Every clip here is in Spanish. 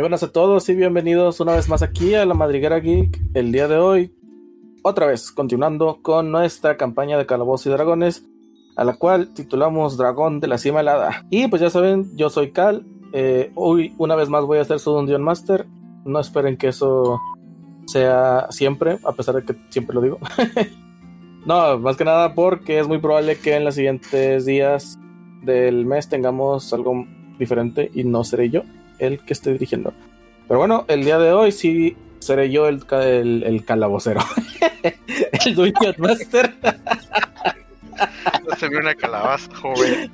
Buenas a todos y bienvenidos una vez más aquí a la Madriguera Geek. El día de hoy, otra vez, continuando con nuestra campaña de Calabozos y Dragones, a la cual titulamos Dragón de la Cima Helada. Y pues ya saben, yo soy Cal. Eh, hoy, una vez más, voy a hacer su Dungeon Master. No esperen que eso sea siempre, a pesar de que siempre lo digo. no, más que nada porque es muy probable que en los siguientes días del mes tengamos algo diferente y no seré yo el que esté dirigiendo. Pero bueno, el día de hoy sí seré yo el, el, el calabocero. el Dungeon Master. Se ve una calabaza, joven.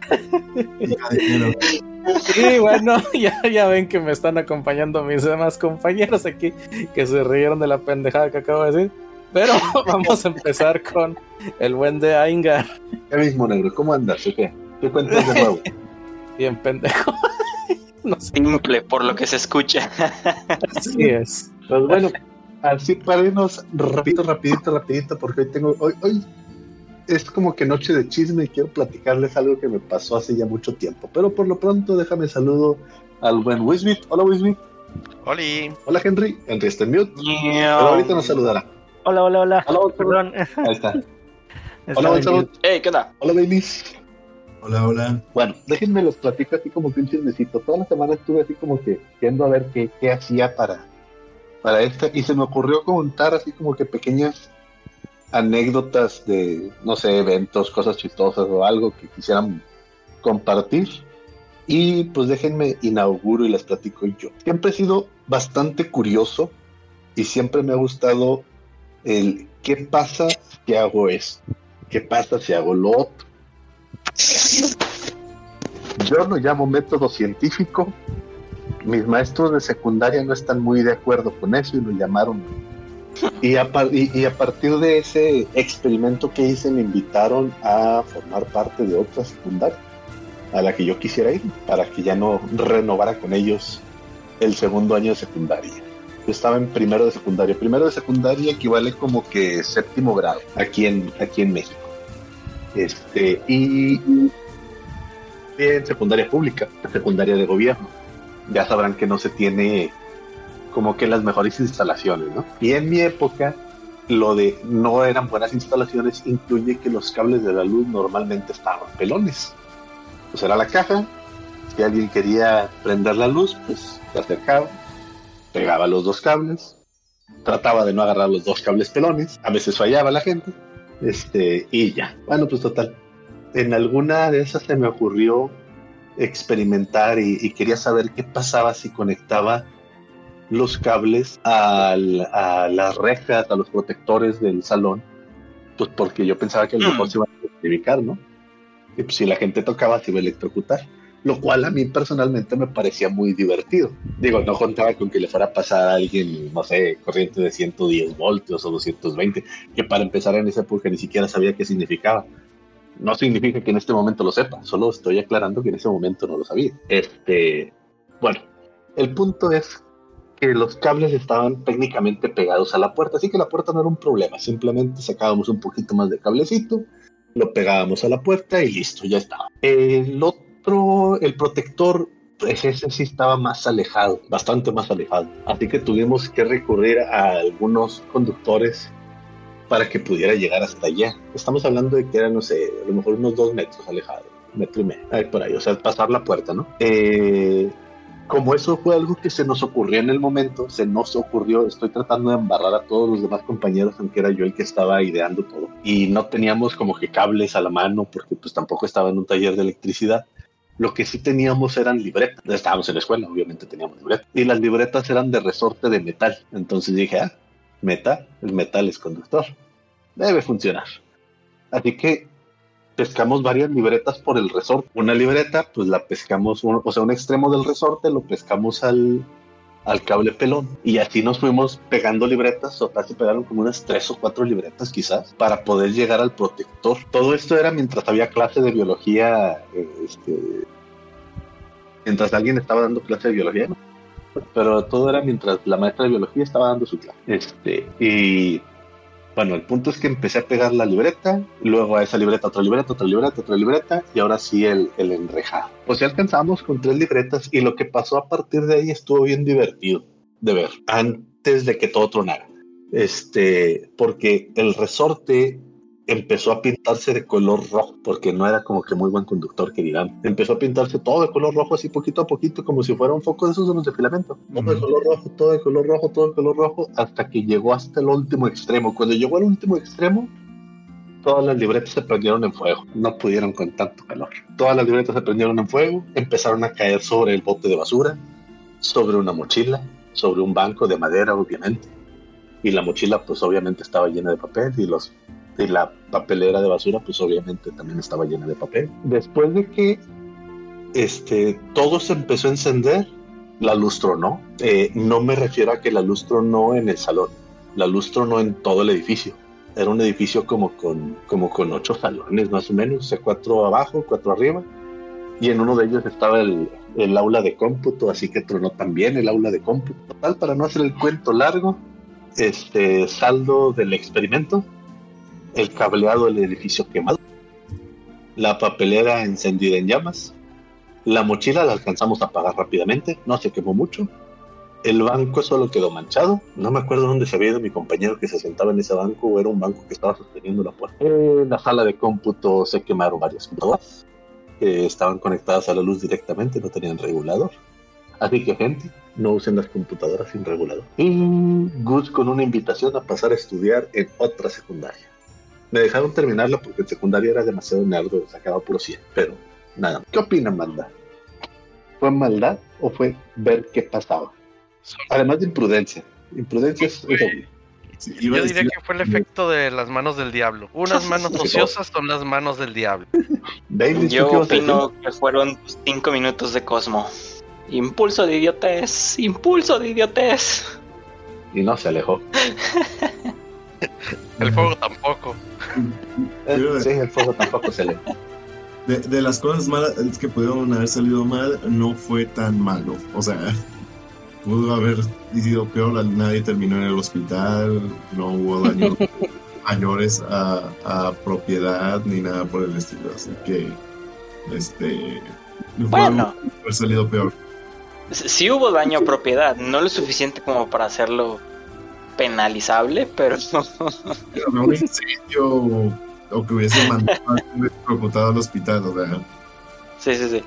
Y bueno, ya, ya ven que me están acompañando mis demás compañeros aquí que se rieron de la pendejada que acabo de decir. Pero vamos a empezar con el buen de Aingar. ¿Qué mismo, negro? ¿Cómo andas? ¿O qué? ¿Qué cuentas de nuevo? Bien pendejo. No sé. Simple, por lo que se escucha. Así es. Pues bueno, así para irnos rapidito, rapidito, rapidito, porque hoy tengo, hoy, hoy es como que noche de chisme y quiero platicarles algo que me pasó hace ya mucho tiempo. Pero por lo pronto déjame saludo al buen Wisbit. Hola Wisbit. Oli. Hola Henry. Henry está en mute. Pero ahorita nos saludará. Hola, hola, hola. Hola, hola. Perdón. Ahí está. Hola, Gonzalo. Hey, ¿qué onda? Hola Baileys. Hola, hola. Bueno, déjenme los platico así como que un chismecito. Toda la semana estuve así como que viendo a ver qué, qué hacía para, para esta y se me ocurrió contar así como que pequeñas anécdotas de, no sé, eventos, cosas chistosas o algo que quisieran compartir. Y pues déjenme inauguro y les platico yo. Siempre he sido bastante curioso y siempre me ha gustado el qué pasa si hago esto, qué pasa si hago lo otro. Yo lo llamo método científico. Mis maestros de secundaria no están muy de acuerdo con eso y lo llamaron. Y a, partir de ese experimento que hice me invitaron a formar parte de otra secundaria a la que yo quisiera ir para que ya no renovara con ellos el segundo año de secundaria. Yo estaba en primero de secundaria. Primero de secundaria equivale como que séptimo grado aquí en, aquí en México. Este, y en secundaria pública, secundaria de gobierno. Ya sabrán que no se tiene como que las mejores instalaciones, ¿no? Y en mi época, lo de no eran buenas instalaciones incluye que los cables de la luz normalmente estaban pelones. Pues era la caja, si alguien quería prender la luz, pues se acercaba, pegaba los dos cables, trataba de no agarrar los dos cables pelones, a veces fallaba la gente, este, y ya. Bueno, pues total. En alguna de esas se me ocurrió experimentar y, y quería saber qué pasaba si conectaba los cables al- a las rejas, a los protectores del salón, pues porque yo pensaba que a lo mejor se iban a electrificar, ¿no? Y pues si la gente tocaba se iba a electrocutar, lo cual a mí personalmente me parecía muy divertido. Digo, no contaba con que le fuera a pasar a alguien, no sé, corriente de 110 voltios o 220, que para empezar en esa época ni siquiera sabía qué significaba. No significa que en este momento lo sepa, solo estoy aclarando que en ese momento no lo sabía. Este, bueno, el punto es que los cables estaban técnicamente pegados a la puerta, así que la puerta no era un problema, simplemente sacábamos un poquito más de cablecito, lo pegábamos a la puerta y listo, ya estaba. El otro, el protector, pues ese sí estaba más alejado, bastante más alejado, así que tuvimos que recurrir a algunos conductores para que pudiera llegar hasta allá. Estamos hablando de que era, no sé, a lo mejor unos dos metros alejado, metro y medio, ahí por ahí, o sea, pasar la puerta, ¿no? Eh, como eso fue algo que se nos ocurrió en el momento, se nos ocurrió, estoy tratando de embarrar a todos los demás compañeros, aunque era yo el que estaba ideando todo. Y no teníamos como que cables a la mano, porque pues tampoco estaba en un taller de electricidad. Lo que sí teníamos eran libretas. Estábamos en la escuela, obviamente teníamos libretas. Y las libretas eran de resorte de metal. Entonces dije, ah, metal, el metal es conductor. Debe funcionar. Así que pescamos varias libretas por el resorte. Una libreta, pues la pescamos, o sea, un extremo del resorte lo pescamos al, al cable pelón. Y así nos fuimos pegando libretas, o casi pegaron como unas tres o cuatro libretas quizás, para poder llegar al protector. Todo esto era mientras había clase de biología, eh, este, mientras alguien estaba dando clase de biología, ¿no? Pero todo era mientras la maestra de biología estaba dando su clase. Este, y Bueno, el punto es que empecé a pegar la libreta, luego a esa libreta otra libreta, otra libreta, otra libreta, y ahora sí el, el enrejado. Pues ya alcanzamos con tres libretas y lo que pasó a partir de ahí estuvo bien divertido de ver, antes de que todo tronara. Este, porque el resorte empezó a pintarse de color rojo, porque no era como que muy buen conductor, que digan. Empezó a pintarse todo de color rojo, así poquito a poquito, como si fuera un foco de esos de los de filamento. Todo de color rojo, todo de color rojo, todo de color rojo, hasta que llegó hasta el último extremo. Cuando llegó al último extremo, todas las libretas se prendieron en fuego. No pudieron con tanto calor. Todas las libretas se prendieron en fuego, empezaron a caer sobre el bote de basura, sobre una mochila, sobre un banco de madera, obviamente. Y la mochila, pues obviamente estaba llena de papel y los y la papelera de basura, pues obviamente también estaba llena de papel. Después de que este, todo se empezó a encender, la luz tronó. Eh, no me refiero a que la luz tronó en el salón, la luz tronó en todo el edificio. Era un edificio como con, como con ocho salones más o menos, o cuatro abajo, cuatro arriba. Y en uno de ellos estaba el, el aula de cómputo, así que tronó también el aula de cómputo. Total, para no hacer el cuento largo, este saldo del experimento, el cableado del edificio quemado, la papelera encendida en llamas, la mochila la alcanzamos a apagar rápidamente, no se quemó mucho, el banco solo quedó manchado, no me acuerdo dónde se había ido mi compañero que se sentaba en ese banco, era un banco que estaba sosteniendo la puerta. En la sala de cómputo se quemaron varias computadoras que estaban conectadas a la luz directamente, no tenían regulador. Así que gente, no usen las computadoras sin regulador. Y Gus con una invitación a pasar a estudiar en otra secundaria. Me dejaron terminarla porque en secundaria era demasiado nerdo, sacaba puro 100, pero nada. ¿Qué opina Manda? ¿Fue maldad o fue ver qué pasaba? Además de imprudencia. Imprudencia es, obvio. Sí, Yo diría decir- que fue el efecto de las manos del diablo. Unas manos ociosas son las manos del diablo. David, ¿tú Yo opino que fueron cinco minutos de Cosmo. Impulso de idiotez, impulso de idiotez. Y no se alejó. El fuego tampoco. Sí, el fuego tampoco se alejó. De, de las cosas malas que pudieron haber salido mal, no fue tan malo. O sea, pudo haber sido peor. Nadie terminó en el hospital, no hubo daños mayores a, a propiedad ni nada por el estilo. Así que, este. pudo Bueno. haber salido peor. Sí hubo daño a propiedad, no lo suficiente como para hacerlo penalizable, pero Pero no un incendio o, o que hubiese mandado a electrocutado al hospital. O sea, sí, sí, sí.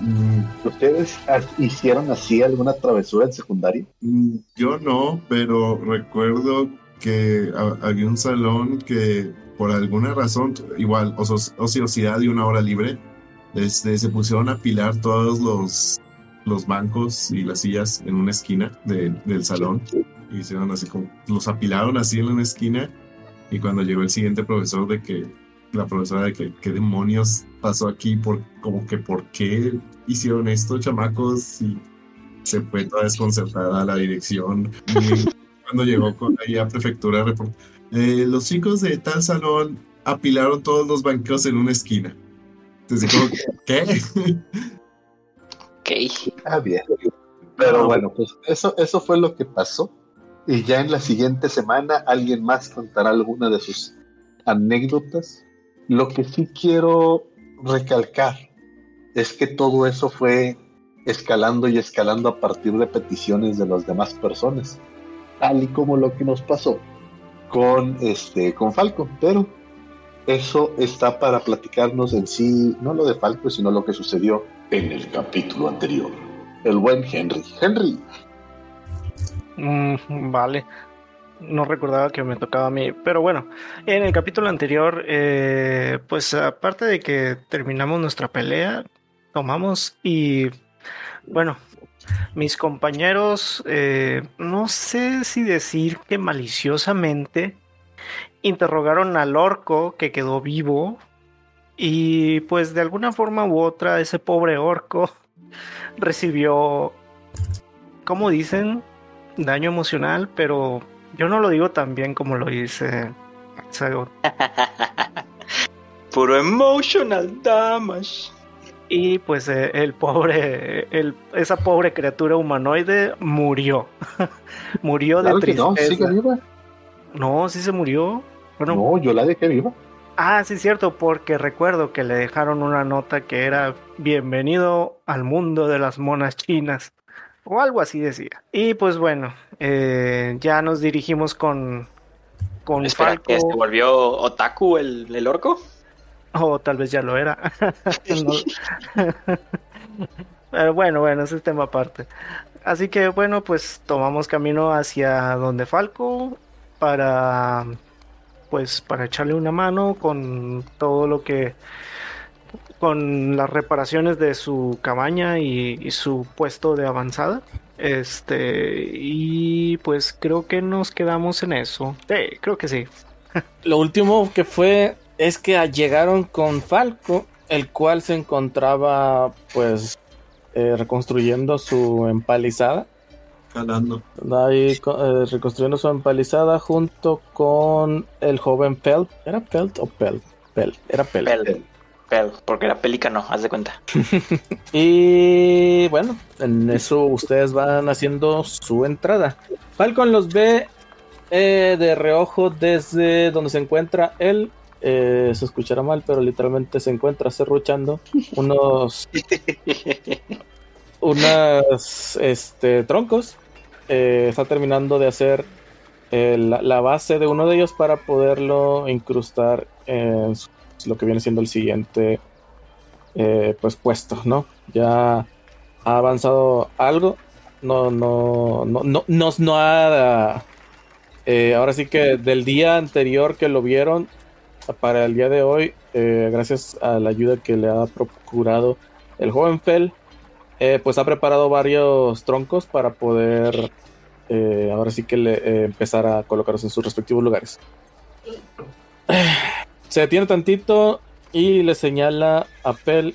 mm, ¿Ustedes hicieron así alguna travesura en secundaria? Mm, Yo no, pero recuerdo que ha- había un salón que por alguna razón, igual, ociosidad y una hora libre, este, se pusieron a apilar todos los, los bancos y las sillas en una esquina de- del salón. Y hicieron así como, los apilaron así en una esquina. Y cuando llegó el siguiente profesor de que, la profesora de que, ¿qué demonios pasó aquí? Por, como que, ¿por qué hicieron esto, chamacos? Y se fue toda desconcertada la dirección. Cuando llegó con ahí a prefectura, eh, los chicos de tal salón apilaron todos los banqueos en una esquina. Entonces, como, ¿qué? Ok. Ah, bien. Pero bueno, pues eso, eso fue lo que pasó. Y ya en la siguiente semana alguien más contará alguna de sus anécdotas. Lo que sí quiero recalcar es que todo eso fue escalando y escalando a partir de peticiones de las demás personas, tal y como lo que nos pasó con este con Falco, pero eso está para platicarnos en sí, no lo de Falco, sino lo que sucedió en el capítulo anterior. El buen Henry. Henry, Mm, vale. No recordaba que me tocaba a mí. Pero bueno, en el capítulo anterior, eh, pues aparte de que terminamos nuestra pelea, tomamos y bueno, mis compañeros, eh, no sé si decir que maliciosamente interrogaron al orco que quedó vivo y pues de alguna forma u otra ese pobre orco recibió, como dicen, daño emocional, pero yo no lo digo tan bien como lo dice Sago. Puro emotional damage. Y pues eh, el pobre, el, esa pobre criatura humanoide murió. murió de claro que no, tristeza. sigue viva. No, sí se murió. Bueno, No, yo la dejé viva. Ah, sí, cierto, porque recuerdo que le dejaron una nota que era bienvenido al mundo de las monas chinas, o algo así decía. Y pues bueno, eh, ya nos dirigimos con, con Espera, Falco, ¿que ¿se volvió otaku el, el orco? o tal vez ya lo era. Pero bueno, bueno, ese es tema aparte. Así que bueno, pues tomamos camino hacia donde Falco para pues para echarle una mano con todo lo que con las reparaciones de su cabaña y, su puesto de avanzada. Este, y pues creo que nos quedamos en eso. Creo que sí. Lo último que fue es que llegaron con Falco, el cual se encontraba pues eh, reconstruyendo su empalizada. Jalando. Ahí eh, reconstruyendo su empalizada junto con el joven Pelt. ¿Era Pelt o Pelt? Pelt. Era Pelt. Pel, pel, porque era pelícano, haz de cuenta. Y bueno, en eso ustedes van haciendo su entrada. Falcon los ve eh, de reojo desde donde se encuentra él. Eh, se escuchará mal, pero literalmente se encuentra serruchando unos, unos este, troncos. Eh, está terminando de hacer eh, la, la base de uno de ellos para poderlo incrustar en su- lo que viene siendo el siguiente eh, pues puesto, ¿no? Ya ha avanzado algo. No, no, no, no, no, no ha. eh, ahora sí que del día anterior que lo vieron para el día de hoy, eh, gracias a la ayuda que le ha procurado el joven Fel, eh, pues ha preparado varios troncos para poder eh, ahora sí que le, eh, empezar a colocarlos en sus respectivos lugares. Se detiene tantito y le señala a Fel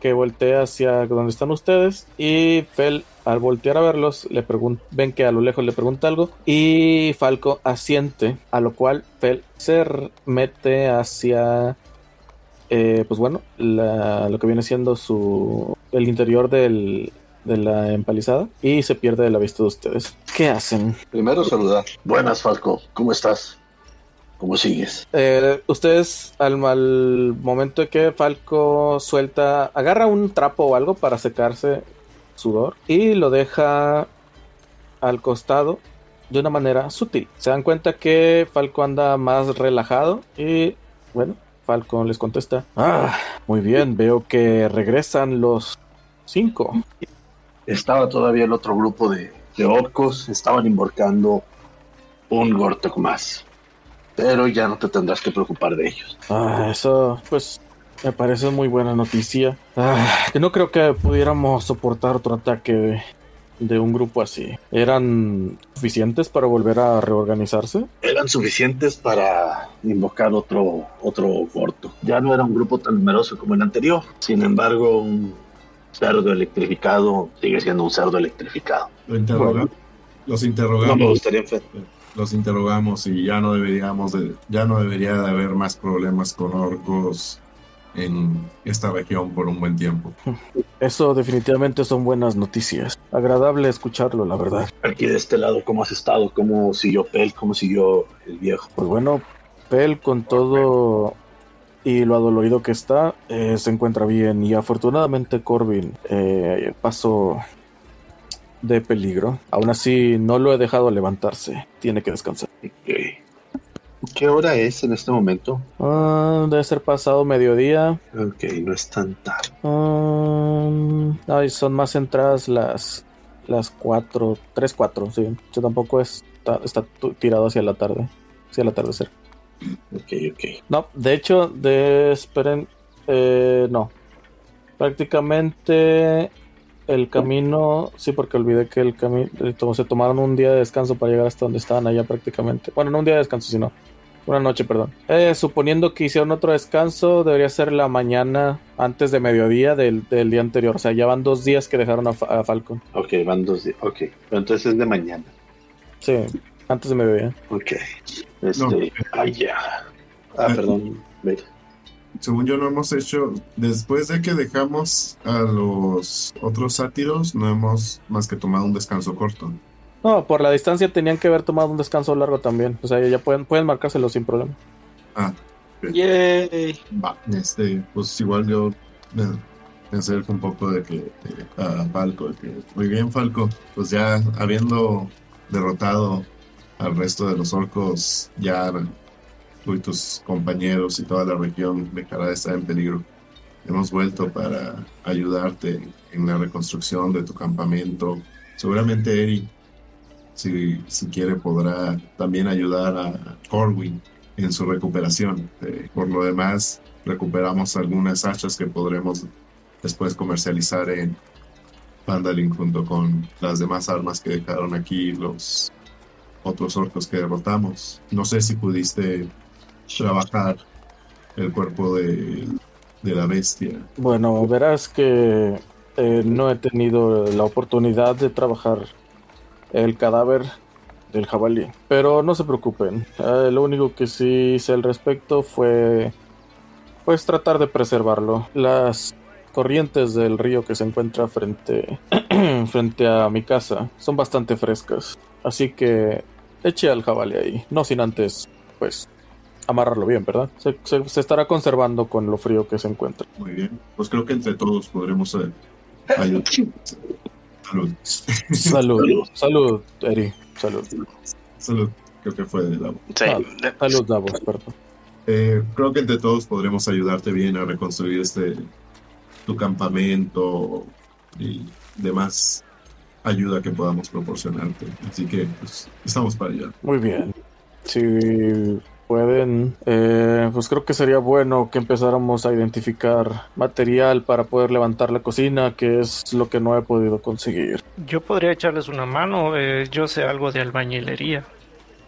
que voltea hacia donde están ustedes y Fel al voltear a verlos le ven que a lo lejos le pregunta algo y Falco asiente, a lo cual Fel se mete hacia eh, pues bueno, la- lo que viene siendo su el interior del, de la empalizada y se pierde de la vista de ustedes. ¿Qué hacen? Primero saludar. Buenas, Falco. ¿Cómo estás? ¿Cómo sigues? Eh, ustedes al, al momento de que Falco suelta, agarra un trapo o algo para secarse sudor y lo deja al costado de una manera sutil. Se dan cuenta que Falco anda más relajado y bueno, Falco les contesta, ah, muy bien, veo que regresan los cinco. Estaba todavía el otro grupo de, de orcos. Estaban embarcando un Gortok más. Pero ya no te tendrás que preocupar de ellos. Ah, eso, pues, me parece muy buena noticia. Ah, que no creo que pudiéramos soportar otro ataque de, un grupo así. ¿Eran suficientes para volver a reorganizarse? Eran suficientes para invocar otro, otro Gortok. Ya no era un grupo tan numeroso como el anterior. Sin embargo, un cerdo electrificado sigue siendo un cerdo electrificado. Lo interroga- Los No me interrogamos. gustaría los interrogamos y ya no deberíamos de, ya no debería de haber más problemas con orcos en esta región por un buen tiempo. Eso definitivamente son buenas noticias. Agradable escucharlo, la verdad. Aquí de este lado, ¿cómo has estado? ¿Cómo siguió Pel? ¿Cómo siguió el viejo? Pues bueno, Pel con todo y lo adolorido que está, eh, se encuentra bien. Y afortunadamente Corbin eh, pasó de peligro. Aún así, no lo he dejado levantarse. Tiene que descansar. Ok. ¿Qué hora es en este momento? Ah, debe ser pasado mediodía. Ok, no es tan tarde. Um, ay, son más entradas las las 4, 3, 4, sí. O sea, tampoco es, está, está tirado hacia la tarde, hacia el atardecer. Ok, ok. No, de hecho, de esperen, eh, no. Prácticamente el camino, sí, porque olvidé que el camino, se tomaron un día de descanso para llegar hasta donde estaban allá prácticamente. Bueno, no un día de descanso, sino una noche, perdón. Eh, suponiendo que hicieron otro descanso, debería ser la mañana antes de mediodía del, del día anterior. O sea, ya van dos días que dejaron a, a Falcon. Ok, van dos días. Ok, pero entonces es de mañana. Sí, antes de mediodía. Ok. Este. No. Ay, ya. Ah, perdón. Ve. Según yo no hemos hecho, después de que dejamos a los otros sátiros, no hemos más que tomado un descanso corto. No, por la distancia tenían que haber tomado un descanso largo también. O sea, ya pueden, pueden marcárselo sin problema. Ah, Yay. va. Este, pues igual yo me, me acerco un poco de que a Falco. de que, muy bien, Falco. Pues ya habiendo derrotado al resto de los orcos, ya tú y tus compañeros y toda la región dejará de estar en peligro. Hemos vuelto para ayudarte en la reconstrucción de tu campamento. Seguramente Eri, si, si quiere, podrá también ayudar a Corwin en su recuperación. Eh, por lo demás, recuperamos algunas hachas que podremos después comercializar en Pandalin junto con las demás armas que dejaron aquí los otros orcos que derrotamos. No sé si pudiste trabajar el cuerpo de, de la bestia. Bueno, verás que eh, no he tenido la oportunidad de trabajar el cadáver del jabalí. Pero no se preocupen. eh, lo único que sí hice al respecto fue pues tratar de preservarlo. Las corrientes del río que se encuentra frente frente a mi casa son bastante frescas. Así que eché al jabalí ahí, no sin antes pues amarrarlo bien, ¿verdad? Se, se- se estará conservando con lo frío que se encuentra. Muy bien. Pues creo que entre todos podremos eh, ayudar. Salud. Salud, salud, Eri, salud. Salud. Creo que fue de la Sí. Ah, Salud, Davos, perdón. Eh, creo que entre todos podremos ayudarte bien a reconstruir este tu campamento y demás ayuda que podamos proporcionarte. Así que pues, estamos para allá. Muy bien. Si pueden, eh, pues creo que sería bueno que empezáramos a identificar material para poder levantar la cocina, que es lo que no he podido conseguir. Yo podría echarles una mano. eh, yo sé algo de albañilería.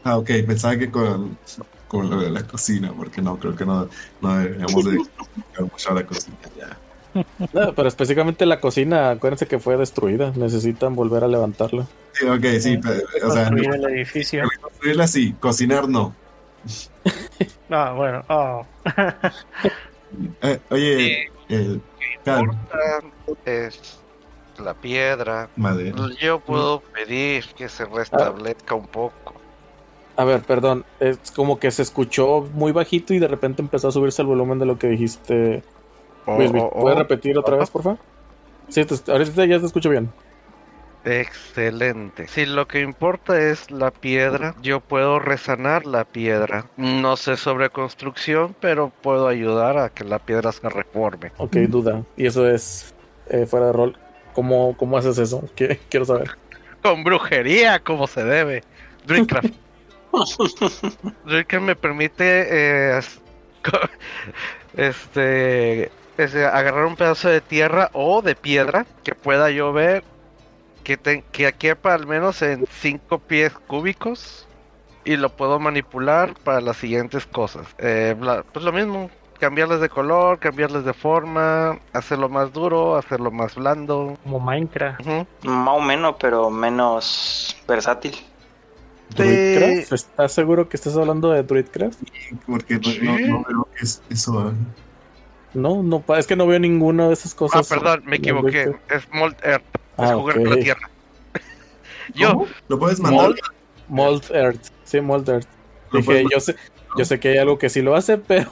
Ah, ok, pensaba que con, con lo de la cocina, porque no, creo que no, no deberíamos de dedicar mucho a la cocina ya. No, pero específicamente la cocina, acuérdense que fue destruida, necesitan volver a levantarla. Sí, ok, sí, pero, o sea, Construir el edificio. construirla sí, cocinar no. Ah, bueno. ah. Eh, oye, Eh, es la piedra. madera. Yo puedo pedir que se restablezca un poco. A ver, perdón, es como que se escuchó muy bajito y de repente empezó a subirse el volumen de lo que dijiste. O- Luismi. o- ¿Puedes o- repetir otra vez, por favor? Sí, te- ahorita ya te escucho bien. Excelente. Si lo que importa es la piedra, yo puedo resanar la piedra. No sé sobre construcción, pero puedo ayudar a que la piedra se reforme. Ok, duda. Y eso es eh, fuera de rol. ¿Cómo, cómo haces eso? Qui- Quiero saber. Con brujería, como se debe. Druidcraft. Druidcraft me permite eh, este, este, agarrar un pedazo de tierra o de piedra que pueda yo ver que, te, que quepa al menos en 5 pies cúbicos y lo puedo manipular para las siguientes cosas. Eh, bla- pues lo mismo, cambiarles de color, cambiarles de forma, hacerlo más duro, hacerlo más blando. Como Minecraft. Más o menos, pero menos versátil. ¿Druidcraft? ¿Estás seguro que estás hablando de Druidcraft? Porque no, no, no veo que es eso. ¿eh? No, no, es que no veo ninguna de esas Ah, cosas. perdón, me equivoqué. Es Mold Earth. Ah, jugar con la tierra. Yo, ¿Cómo? ¿Lo puedes mandar? Mold, Mold Earth. Sí, Mold Earth. ¿Lo Dije, yo sé, yo sé que hay algo que sí lo hace, pero.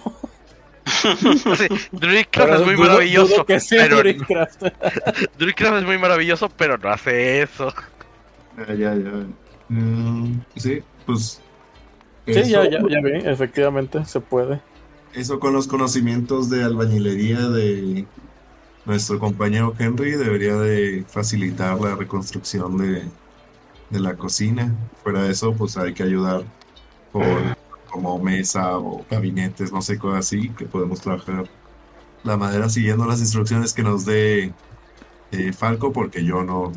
sí, Druidcraft es muy dudo- maravilloso. dudo que sea pero Druidcraft. Druidcraft es muy maravilloso, pero no hace eso. Ya, ya, ya. Mm, sí, pues. Sí, eso- ya, ya, ya vi, efectivamente, se puede. Eso con los conocimientos de albañilería de nuestro compañero Henry debería de facilitar la reconstrucción de, de la cocina. Fuera de eso, pues hay que ayudar por como mesa o gabinetes, no sé, cosas así, que podemos trabajar la madera siguiendo las instrucciones que nos dé eh, Falco, porque yo no,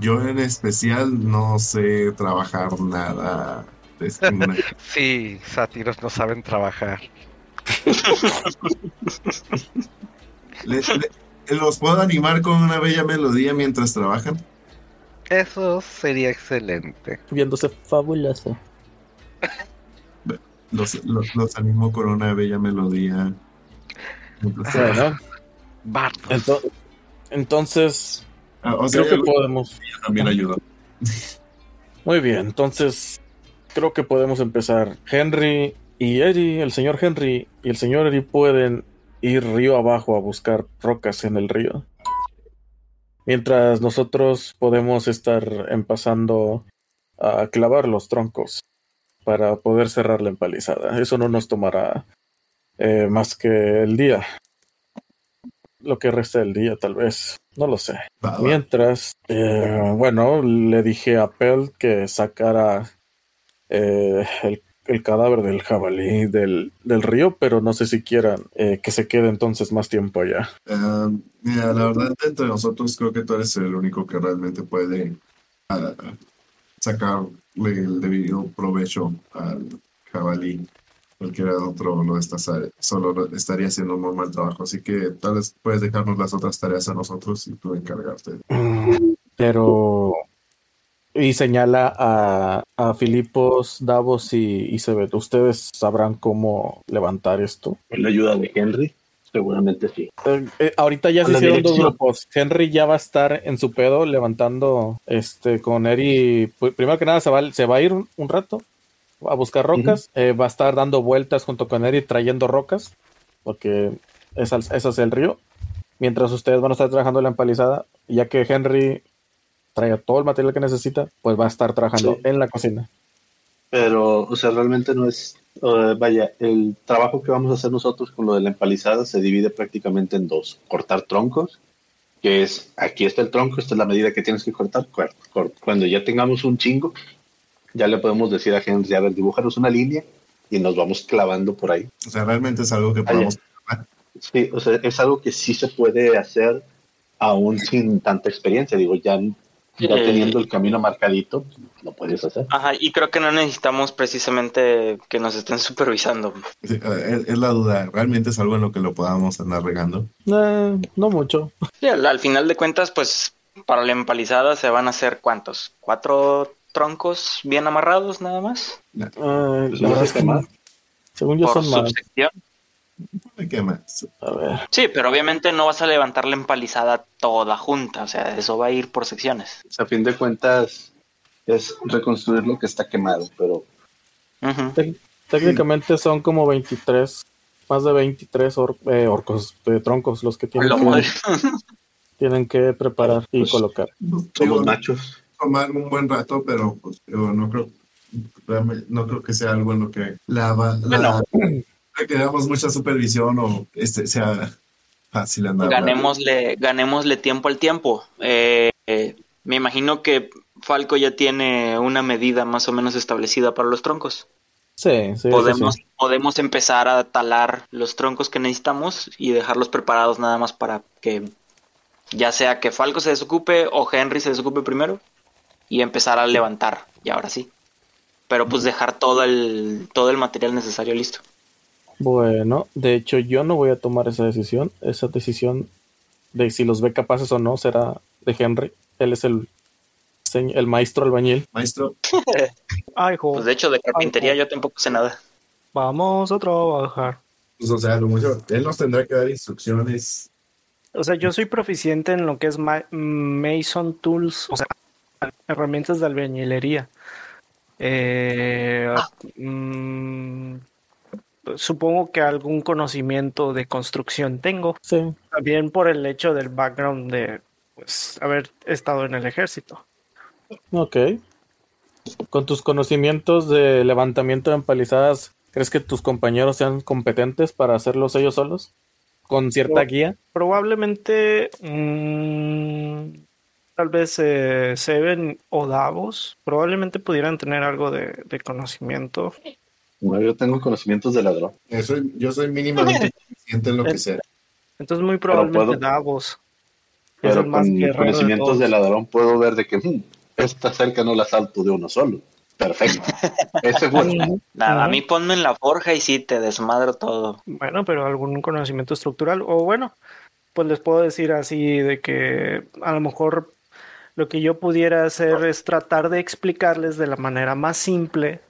yo en especial no sé trabajar nada ninguna Sí, sátiros no saben trabajar. Le- le- ¿Los puedo animar con una bella melodía mientras trabajan? Eso sería excelente. Viéndose fabuloso. Los, los, los animo con una bella melodía. Bueno, ento- entonces, Ah, o sea, creo que podemos. también ayudo. Muy bien, entonces creo que podemos empezar. Henry y Eri, el señor Henry y el señor Eri pueden ir río abajo a buscar rocas en el río. Mientras nosotros podemos estar empezando a clavar los troncos para poder cerrar la empalizada. Eso no nos tomará eh, más que el día. Lo que resta del día, tal vez. No lo sé. Mientras, eh, bueno, le dije a Pell que sacara eh, el, el cadáver del jabalí del, del río, pero no sé si quieran eh, que se quede entonces más tiempo allá. Ah, mira, la verdad, entre nosotros creo que tú eres el único que realmente puede ah, sacarle el debido provecho al jabalí. Cualquiera otro lo está, solo lo- estaría haciendo un muy mal trabajo. Así que tal vez puedes dejarnos las otras tareas a nosotros y tú encargarte. Mm, Pero. Y señala a, a Filipos, Davos y, y Sebet. ¿Ustedes sabrán cómo levantar esto? Con la ayuda de Henry, seguramente sí. Eh, eh, ahorita ya se hicieron dos grupos. Henry ya va a estar en su pedo levantando este con Eri. Primero que nada se va, se va a ir un, un rato a buscar rocas. Eh, va a estar dando vueltas junto con Eri trayendo rocas. Porque ese es el río. Mientras ustedes van a estar trabajando en la empalizada. Ya que Henry traiga todo el material que necesita, pues va a estar trabajando Sí. en la cocina. Pero, o sea, realmente no es. vaya, el trabajo que vamos a hacer nosotros con lo de la empalizada se divide prácticamente en dos: cortar troncos, que es aquí está el tronco, esta es la medida que tienes que cortar. Cuando ya tengamos un chingo, ya le podemos decir a Henry, a ver, dibújanos una línea y nos vamos clavando por ahí. O sea, realmente es algo que podemos... Sí, o sea, es algo que sí se puede hacer aún sin tanta experiencia. Digo, ya, ya Eh. teniendo el camino marcadito, lo puedes hacer. Ajá, y creo que no necesitamos precisamente que nos estén supervisando. Sí, Es, es la duda. ¿Realmente es algo en lo que lo podamos andar regando? Eh, no mucho. Sí, al, al final de cuentas, pues para la empalizada se van a hacer cuántos? ¿Cuatro troncos bien amarrados nada más? Eh, Pues la no verdad se es que quema. no. Según yo Por son más. subsección. ¿Qué más? A ver. Sí, pero obviamente no vas a levantar la empalizada toda junta, o sea, eso va a ir por secciones. A fin de cuentas, es reconstruir lo que está quemado, pero técnicamente son como 23, más de 23 or- eh, orcos de troncos los que tienen Lo que, madre. tienen que preparar y Pues, colocar. somos machos. tomar un buen rato, pero pues, no creo no creo que sea algo en lo que la, va- la que damos mucha supervisión o este sea fácil andar. Ganémosle, ganémosle tiempo al tiempo. Eh, eh, me imagino que Falco ya tiene una medida más o menos establecida para los troncos. Sí, sí, sí, podemos, sí. podemos empezar a talar los troncos que necesitamos y dejarlos preparados nada más para que ya sea que Falco se desocupe o Henry se desocupe primero y empezar a levantar, y ahora sí. Pero pues dejar todo el, todo el material necesario listo. Bueno, de hecho yo no voy a tomar esa decisión. Esa decisión de si los ve capaces o no será de Henry. Él es el, el maestro albañil. Maestro, Ay, jo, Pues de hecho de carpintería yo tampoco sé nada. vamos a trabajar. pues o sea, lo mucho, él nos tendrá que dar instrucciones. O sea, yo soy proficiente en lo que es ma- Mason Tools, o sea, herramientas de albañilería. Eh, mm, supongo que algún conocimiento de construcción tengo, Sí, también por el hecho del background de pues, haber estado en el ejército. ok. Con tus conocimientos de levantamiento de empalizadas, ¿crees que tus compañeros sean competentes para hacerlos ellos solos? ¿Con cierta guía? Probablemente, mm, tal vez eh, Seven o Davos, probablemente pudieran tener algo de, de conocimiento. Bueno, yo tengo conocimientos de ladrón. Yo soy, yo soy mínimamente eficiente en lo que sea. Entonces, muy probablemente puedo- Davos. es Pero el más con conocimientos de ladrón puedo ver de que "Hmm, esta cerca no la salto de uno solo. Perfecto. Ese fue. Nada, a mí ponme en la forja y sí, te desmadro todo. Bueno, pero algún conocimiento estructural. O bueno, pues les puedo decir así de que a lo mejor lo que yo pudiera hacer es tratar de explicarles de la manera más simple.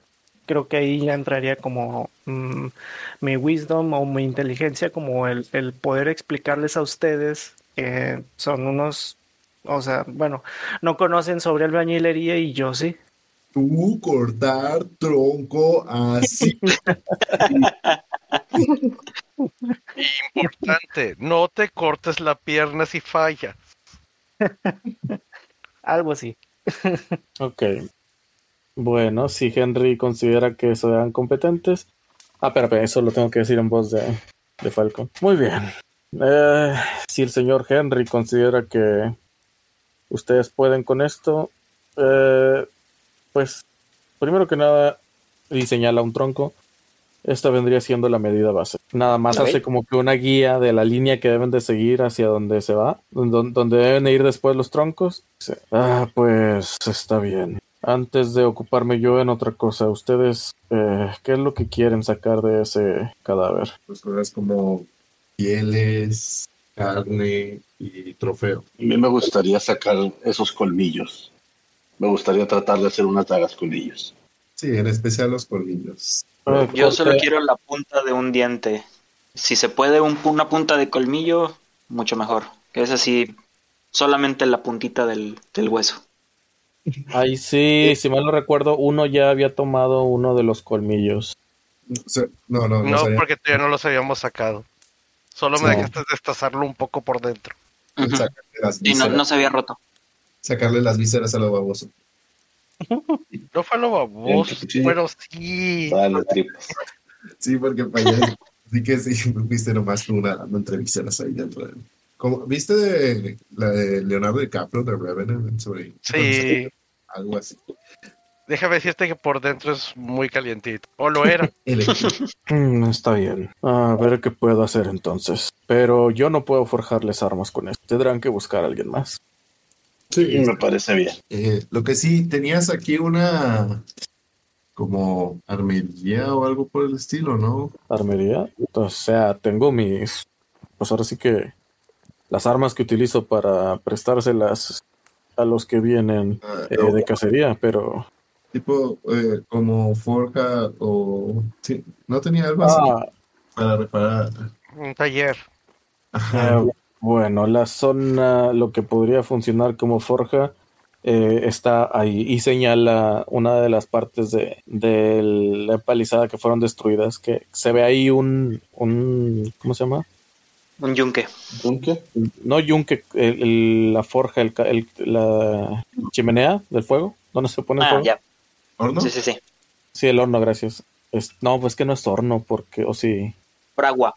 Creo que ahí ya entraría como mm, mi wisdom o mi inteligencia, como el, el poder explicarles a ustedes que son unos, o sea, bueno, no conocen sobre albañilería y yo sí. tú cortar tronco así. Importante, no te cortes la pierna si falla. Algo así. Ok. Bueno, si Henry considera que sean competentes. Ah, espera, eso lo tengo que decir en voz de, de Falcon. Muy bien. Eh, si el señor Henry considera que ustedes pueden con esto, eh, pues primero que nada, y señala un tronco, esta vendría siendo la medida base. Nada más hace como que una guía de la línea que deben de seguir hacia donde se va, don- donde deben ir después los troncos. Ah, pues está bien. Antes de ocuparme yo en otra cosa, ustedes, eh, ¿qué es lo que quieren sacar de ese cadáver? Pues cosas como pieles, carne y trofeo. A mí me gustaría sacar esos colmillos. Me gustaría tratar de hacer unas dagas con ellos. Sí, en especial los colmillos. Eh, Yo solo quiero la punta de un diente. Si se puede un, una punta de colmillo, mucho mejor. Que es así, solamente la puntita del, del hueso. Ay, sí, si mal no recuerdo, uno ya había tomado uno de los colmillos. No, no, no, No, porque todavía no los habíamos sacado. Solo me No. dejaste destazarlo un poco por dentro. Las Y no, no se había roto. sacarle las vísceras a lo baboso. No fue lo baboso, Sí. pero sí. Dale, tripas. Sí, porque para allá. Así que sí, viste nomás tú nadando entre vísceras ahí dentro. de- Como, ¿Viste de, la de Leonardo DiCaprio de Revenant? Sobre, Sí. Algo así. Déjame decirte que por dentro es muy calientito. O lo era. Mm, está bien. A ver qué puedo hacer entonces. Pero yo no puedo forjarles armas con esto. Tendrán que buscar a alguien más. Sí, Me parece bien. Eh, lo que sí, tenías aquí una como armería o algo por el estilo, ¿no? Armería. O sea, tengo mis. Pues ahora sí que. Las armas que utilizo para prestárselas a los que vienen Ah, eh, de cacería, pero. tipo eh, como forja o sí, no tenía algo así Ah, para reparar. Un taller. Ajá. Eh, bueno, la zona, lo que podría funcionar como forja, eh, está ahí y señala una de las partes de, de la empalizada que fueron destruidas, que se ve ahí un, un ¿cómo se llama? Un yunque. ¿Yunque? No yunque, el- el- la forja, el, ca- el- la chimenea del fuego, donde se pone el Ah, fuego. ya. ¿Horno? Sí, sí, sí. Sí, el horno, gracias. Es- no, pues que no es horno, porque, o sí, Fragua.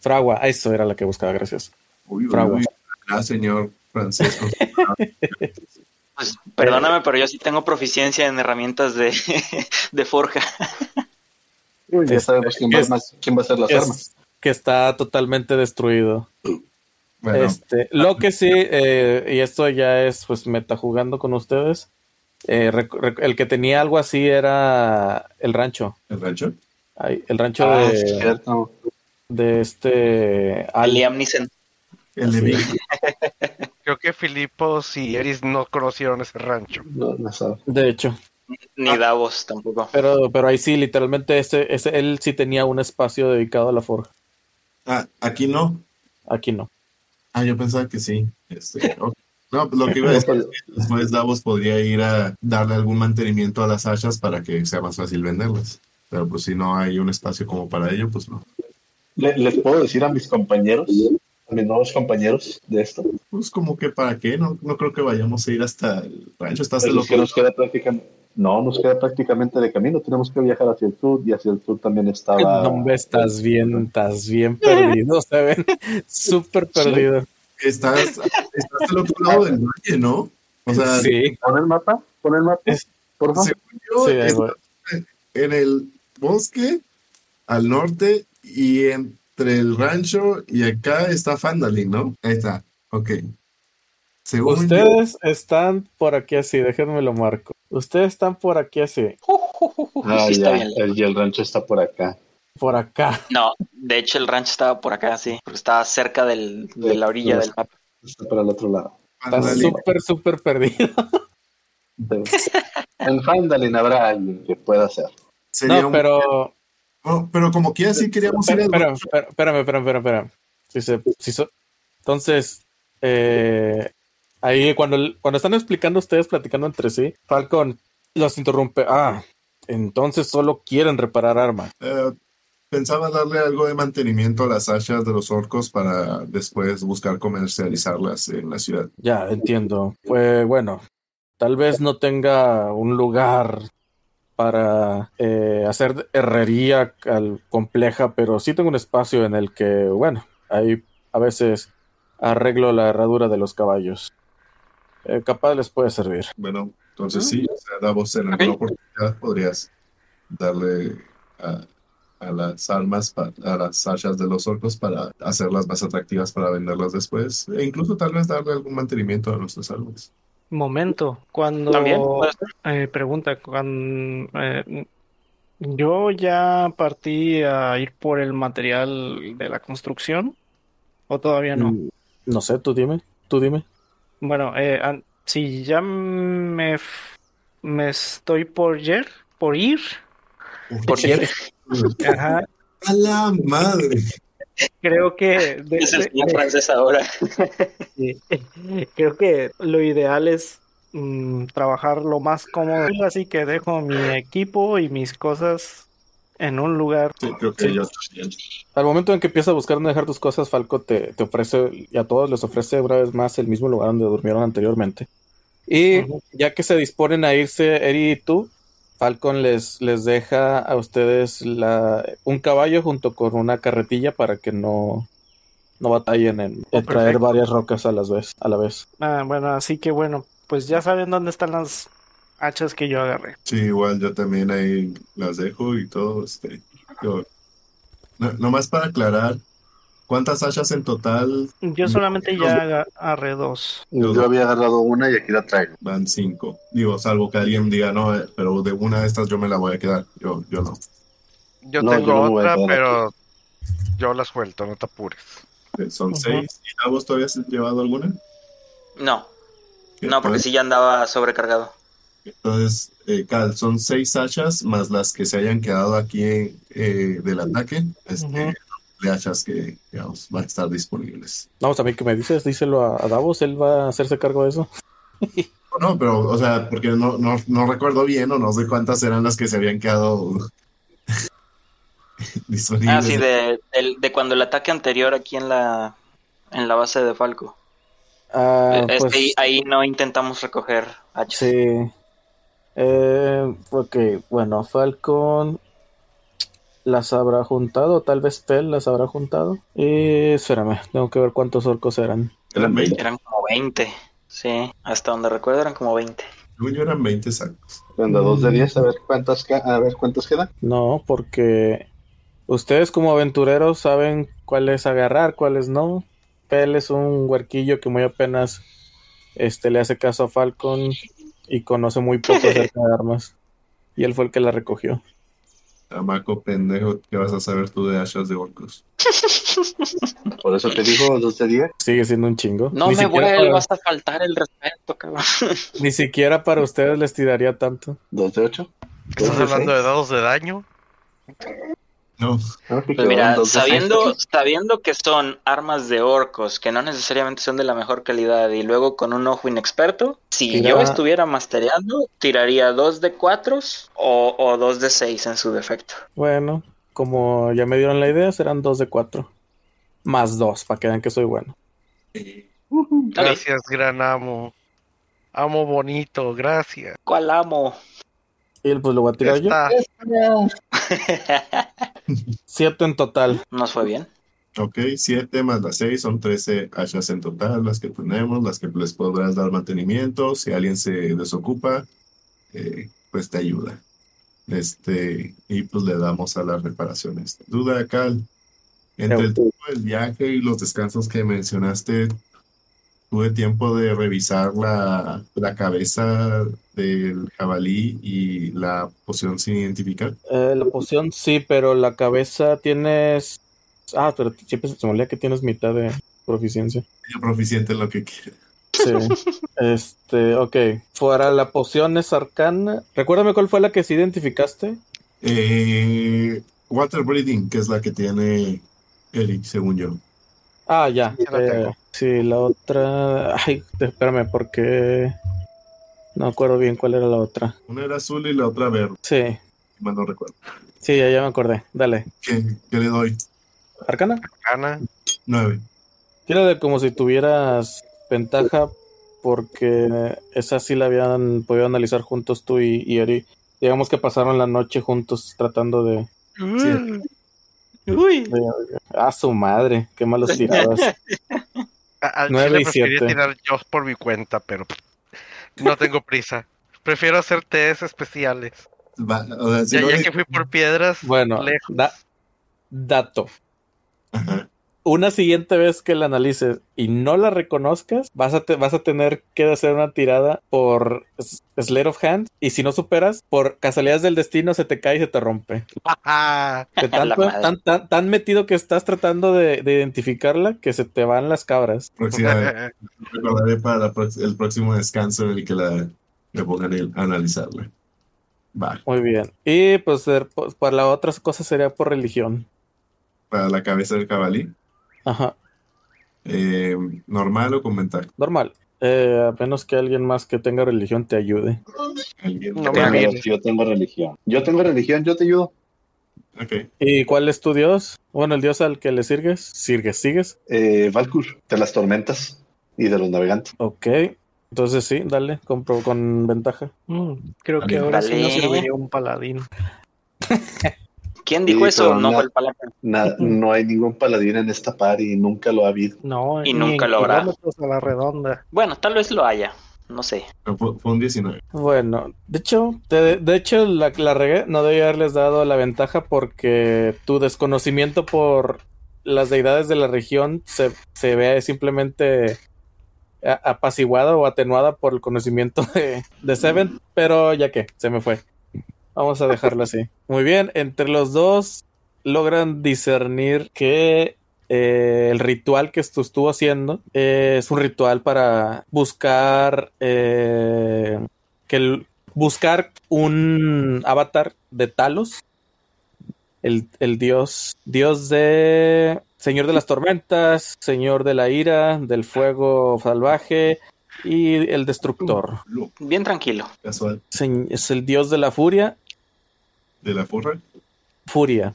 fragua, eso era la que buscaba, gracias. Uy, uy, Fragua. uy. Ah, señor Francisco. Pues, perdóname, pero yo sí tengo proficiencia en herramientas de, de forja. Uy, ya sabemos quién va, es- más- quién va a hacer las Es- armas. Que está totalmente destruido. Bueno, Este, lo que sí, eh, y esto ya es pues meta jugando con ustedes, eh, rec- rec- el que tenía algo así era el rancho. el rancho. Ay, el rancho Ah, de, es de este. Liam Neeson. El de. Creo que Filipos y Eris no conocieron ese rancho. No, no sabe. De hecho, Ni Davos tampoco. pero, pero ahí sí, literalmente ese, ese, él sí tenía un espacio dedicado a la forja. Ah, aquí no. Aquí no. Ah, yo pensaba que sí. Este. No, lo que iba a decir es que después Davos podría ir a darle algún mantenimiento a las hachas para que sea más fácil venderlas. Pero pues si no hay un espacio como para ello, pues no. Le- ¿Les puedo decir a mis compañeros, a mis nuevos compañeros de esto? Pues como que para qué, no, no creo que vayamos a ir hasta el rancho, está hasta el que nos queda prácticamente, no, nos queda prácticamente de camino. Tenemos que viajar hacia el sur y hacia el sur también estaba. No, hombre, estás bien, estás bien perdido, se ven súper perdido. Estás, estás al otro lado del valle, ¿no? O sea, Sí, Pon el mapa, pon el mapa, por favor. según yo, Sí, en el bosque al norte y entre el rancho y acá está Fandalin, ¿no? Ahí está, ok. Según yo- Ustedes están por aquí así, déjenme lo marco. Ustedes están por aquí así, Ah, Sí, está ya, bien. el, y el rancho está por acá. por acá. No, de hecho el rancho estaba por acá, sí. Porque estaba cerca del, de la orilla del mapa. Está para el otro lado. Fandalin. súper, súper perdido. Pero en Fandalin habrá alguien que pueda hacer. Sería No, un- pero. Pero como que así queríamos ir espérame, espérame, espérame, espérame. Si se- si so- entonces, eh, ahí cuando, cuando están explicando ustedes, platicando entre sí, Falcon, Los interrumpe. Ah, entonces solo quieren reparar armas. Eh, pensaba darle algo de mantenimiento a las hachas de los orcos para después buscar comercializarlas en la ciudad. Ya, entiendo. Pues bueno, tal vez no tenga un lugar para eh, hacer herrería al- compleja, pero sí tengo un espacio en el que, bueno, ahí a veces arreglo la herradura de los caballos. Eh, capaz les puede servir. Bueno, entonces sí, o sea, Davos, en alguna oportunidad podrías darle a, a las armas, pa- a las hachas de los orcos para hacerlas más atractivas para venderlas después, e incluso tal vez darle algún mantenimiento a nuestros árboles. Momento, cuando También eh, pregunta, cuando eh, yo ya partí a ir por el material de la construcción, o todavía no. Mm, No sé, tú dime, tú dime. Bueno, eh, si ya me, me estoy por ir, por ir, Por cierto, ajá, ¡A la madre! Creo que de- es el de- señor francés ahora. Sí. Creo que lo ideal es mm, trabajar lo más cómodo, así que dejo mi equipo y mis cosas en un lugar. Sí, creo que yo también. Al momento en que empiezas a buscar dónde dejar tus cosas, Falco te, te ofrece, y a todos les ofrece una vez más el mismo lugar donde durmieron anteriormente. Y ya que se disponen a irse, Eri y tú, Falcon les, les deja a ustedes la, un caballo junto con una carretilla para que no, no batallen en, en traer varias rocas a, las vez, a la vez. Ah, bueno, así que bueno, pues ya saben dónde están las hachas que yo agarré. Sí, igual yo también ahí las dejo y todo. Este, yo- no, nomás para aclarar, ¿cuántas hachas en total? Yo solamente ya aga- agarré dos. Yo había agarrado una y aquí la traigo. Van cinco. Digo, salvo que alguien diga, no, eh, pero de una de estas yo me la voy a quedar. Yo, yo no. Yo No, tengo yo no otra, pero yo la suelto, no te apures. Eh, Son seis. ¿Y Davos todavía has llevado alguna? No, no, porque sí ya andaba sobrecargado. Entonces, eh, Cal, son seis hachas más las que se hayan quedado aquí eh, del ataque. Este, hachas que, digamos, van a estar disponibles. Vamos, a mí que me dices, díselo a, a Davos, él va a hacerse cargo de eso. No, pero, o sea, porque no, no, no recuerdo bien o no sé cuántas eran las que se habían quedado disponibles. Ah, sí, de, del- de cuando el ataque anterior aquí en la, en la base de Falco. Ah, es pues, que ahí, ahí no intentamos recoger hachas. Sí. Eh, ok, bueno, Falcon las habrá juntado, tal vez Pel las habrá juntado. Y espérame, tengo que ver cuántos orcos eran. Eran 20. Eran como 20. Sí, hasta donde recuerdo eran como 20. Según yo eran 20 sacos. Anda, dos de diez, a ver cuántas, ca- a ver cuántos quedan. No, porque ustedes como aventureros saben cuáles agarrar, cuáles no. Pel es un huerquillo que muy apenas este, le hace caso a Falcon y conoce muy poco acerca de armas. Y él fue el que la recogió. Chamaco pendejo, ¿qué vas a saber tú de hachas de orcos? Por eso te digo dos de diez. Sigue siendo un chingo. No Ni me siquiera para- vuelvas a faltar el respeto, cabrón. Ni siquiera para ustedes les tiraría tanto. Dos de ocho. ¿Estás hablando de dados de daño? No, Pues mira, sabiendo, sabiendo que son armas de orcos, que no necesariamente son de la mejor calidad, y luego con un ojo inexperto, si Tira- yo estuviera mastereando, tiraría dos de cuatro o, o dos de seis en su defecto. Bueno, como ya me dieron la idea, serán dos de cuatro. Más dos, para que vean que soy bueno. Gracias, gran amo. Amo bonito, gracias. ¿Cuál amo? Y pues lo voy a tirar yo. Siete en total. Nos fue bien. ok, 7 más las 6 son 13 hachas en total, las que tenemos, las que les podrás dar mantenimiento. Si alguien se desocupa, eh, pues te ayuda. Este, y pues le damos a las reparaciones. Duda, Cal. Entre el tiempo del viaje y los descansos que mencionaste, tuve tiempo de revisar la, la cabeza del jabalí y la poción sin identificar. Eh, la poción sí, pero la cabeza tienes. Ah, pero siempre se me olvida que tienes mitad de proficiencia. Yo proficiente en lo que quiera. Sí. este, ok. Fuera la poción es arcana. Recuérdame cuál fue la que sí identificaste. Eh, water breathing, que es la que tiene Eric, según yo. Ah, ya. Sí, la Eh, tengo. sí, la otra. Ay, espérame, porque. No me acuerdo bien cuál era la otra. Una era azul y la otra verde, Sí, mal no recuerdo. sí, ya, ya me acordé. Dale. ¿Qué, qué le doy? ¿Arcana? Gana. Nueve. Tírale como si tuvieras ventaja porque esa sí la habían podido analizar juntos tú y, y Eri. Digamos que pasaron la noche juntos tratando de... Uy. de- ¡Ah, su madre! ¡Qué malos tirados! A- Al Nueve chile y preferiría siete. tirar yo por mi cuenta, pero no tengo prisa. Prefiero hacer test especiales. Va, o sea, si Ya, no ya le- que fui por piedras, Bueno, lejos. da- dato. Ajá. Una siguiente vez que la analices y no la reconozcas, vas a, te- vas a tener que hacer una tirada por Slate of Hand. Y si no superas, por casualidades del destino, se te cae y se te rompe. De tanto- tan, tan, tan metido que estás tratando de, de identificarla que se te van las cabras. Recordaré para la el próximo descanso en el que la, me pongan el- a analizarla. Va. Muy bien. Y pues, pues, para la otra cosa sería por religión. Para la cabeza del cabalí. Ajá, eh, normal o con ventaja. normal. Eh, a menos que alguien más que tenga religión te ayude. Alguien. No me yo tengo religión. Yo tengo religión, yo te ayudo. Ok. ¿Y cuál es tu dios? Bueno, el dios al que le sirgues. Sirgues, sigues. Eh, Valkur, de las tormentas y de los navegantes. Ok. Entonces sí, dale, compro con ventaja. Mm, creo que ahora sí nos serviría un paladín. ¿Quién dijo Sí, eso? No fue el palaca. Na- no hay ningún paladín en esta par y nunca lo ha habido. No, Y nunca en lo habrá. kilómetros a la redonda. Bueno, tal vez lo haya. No sé. Fue, fue un 19. Bueno, de hecho, de, de hecho la, la regué, no debía haberles dado la ventaja porque tu desconocimiento por las deidades de la región se, se ve simplemente apaciguada o atenuada por el conocimiento de, de Seven, pero ya que, se me fue. Vamos a dejarlo así. Muy bien, entre los dos logran discernir que eh, el ritual que esto estuvo haciendo eh, es un ritual para buscar eh, que el- buscar un avatar de Talos, el, el dios, dios de Señor de las tormentas, Señor de la ira, del fuego salvaje y el destructor. Bien tranquilo. casual es el dios de la furia, de la furra. furia.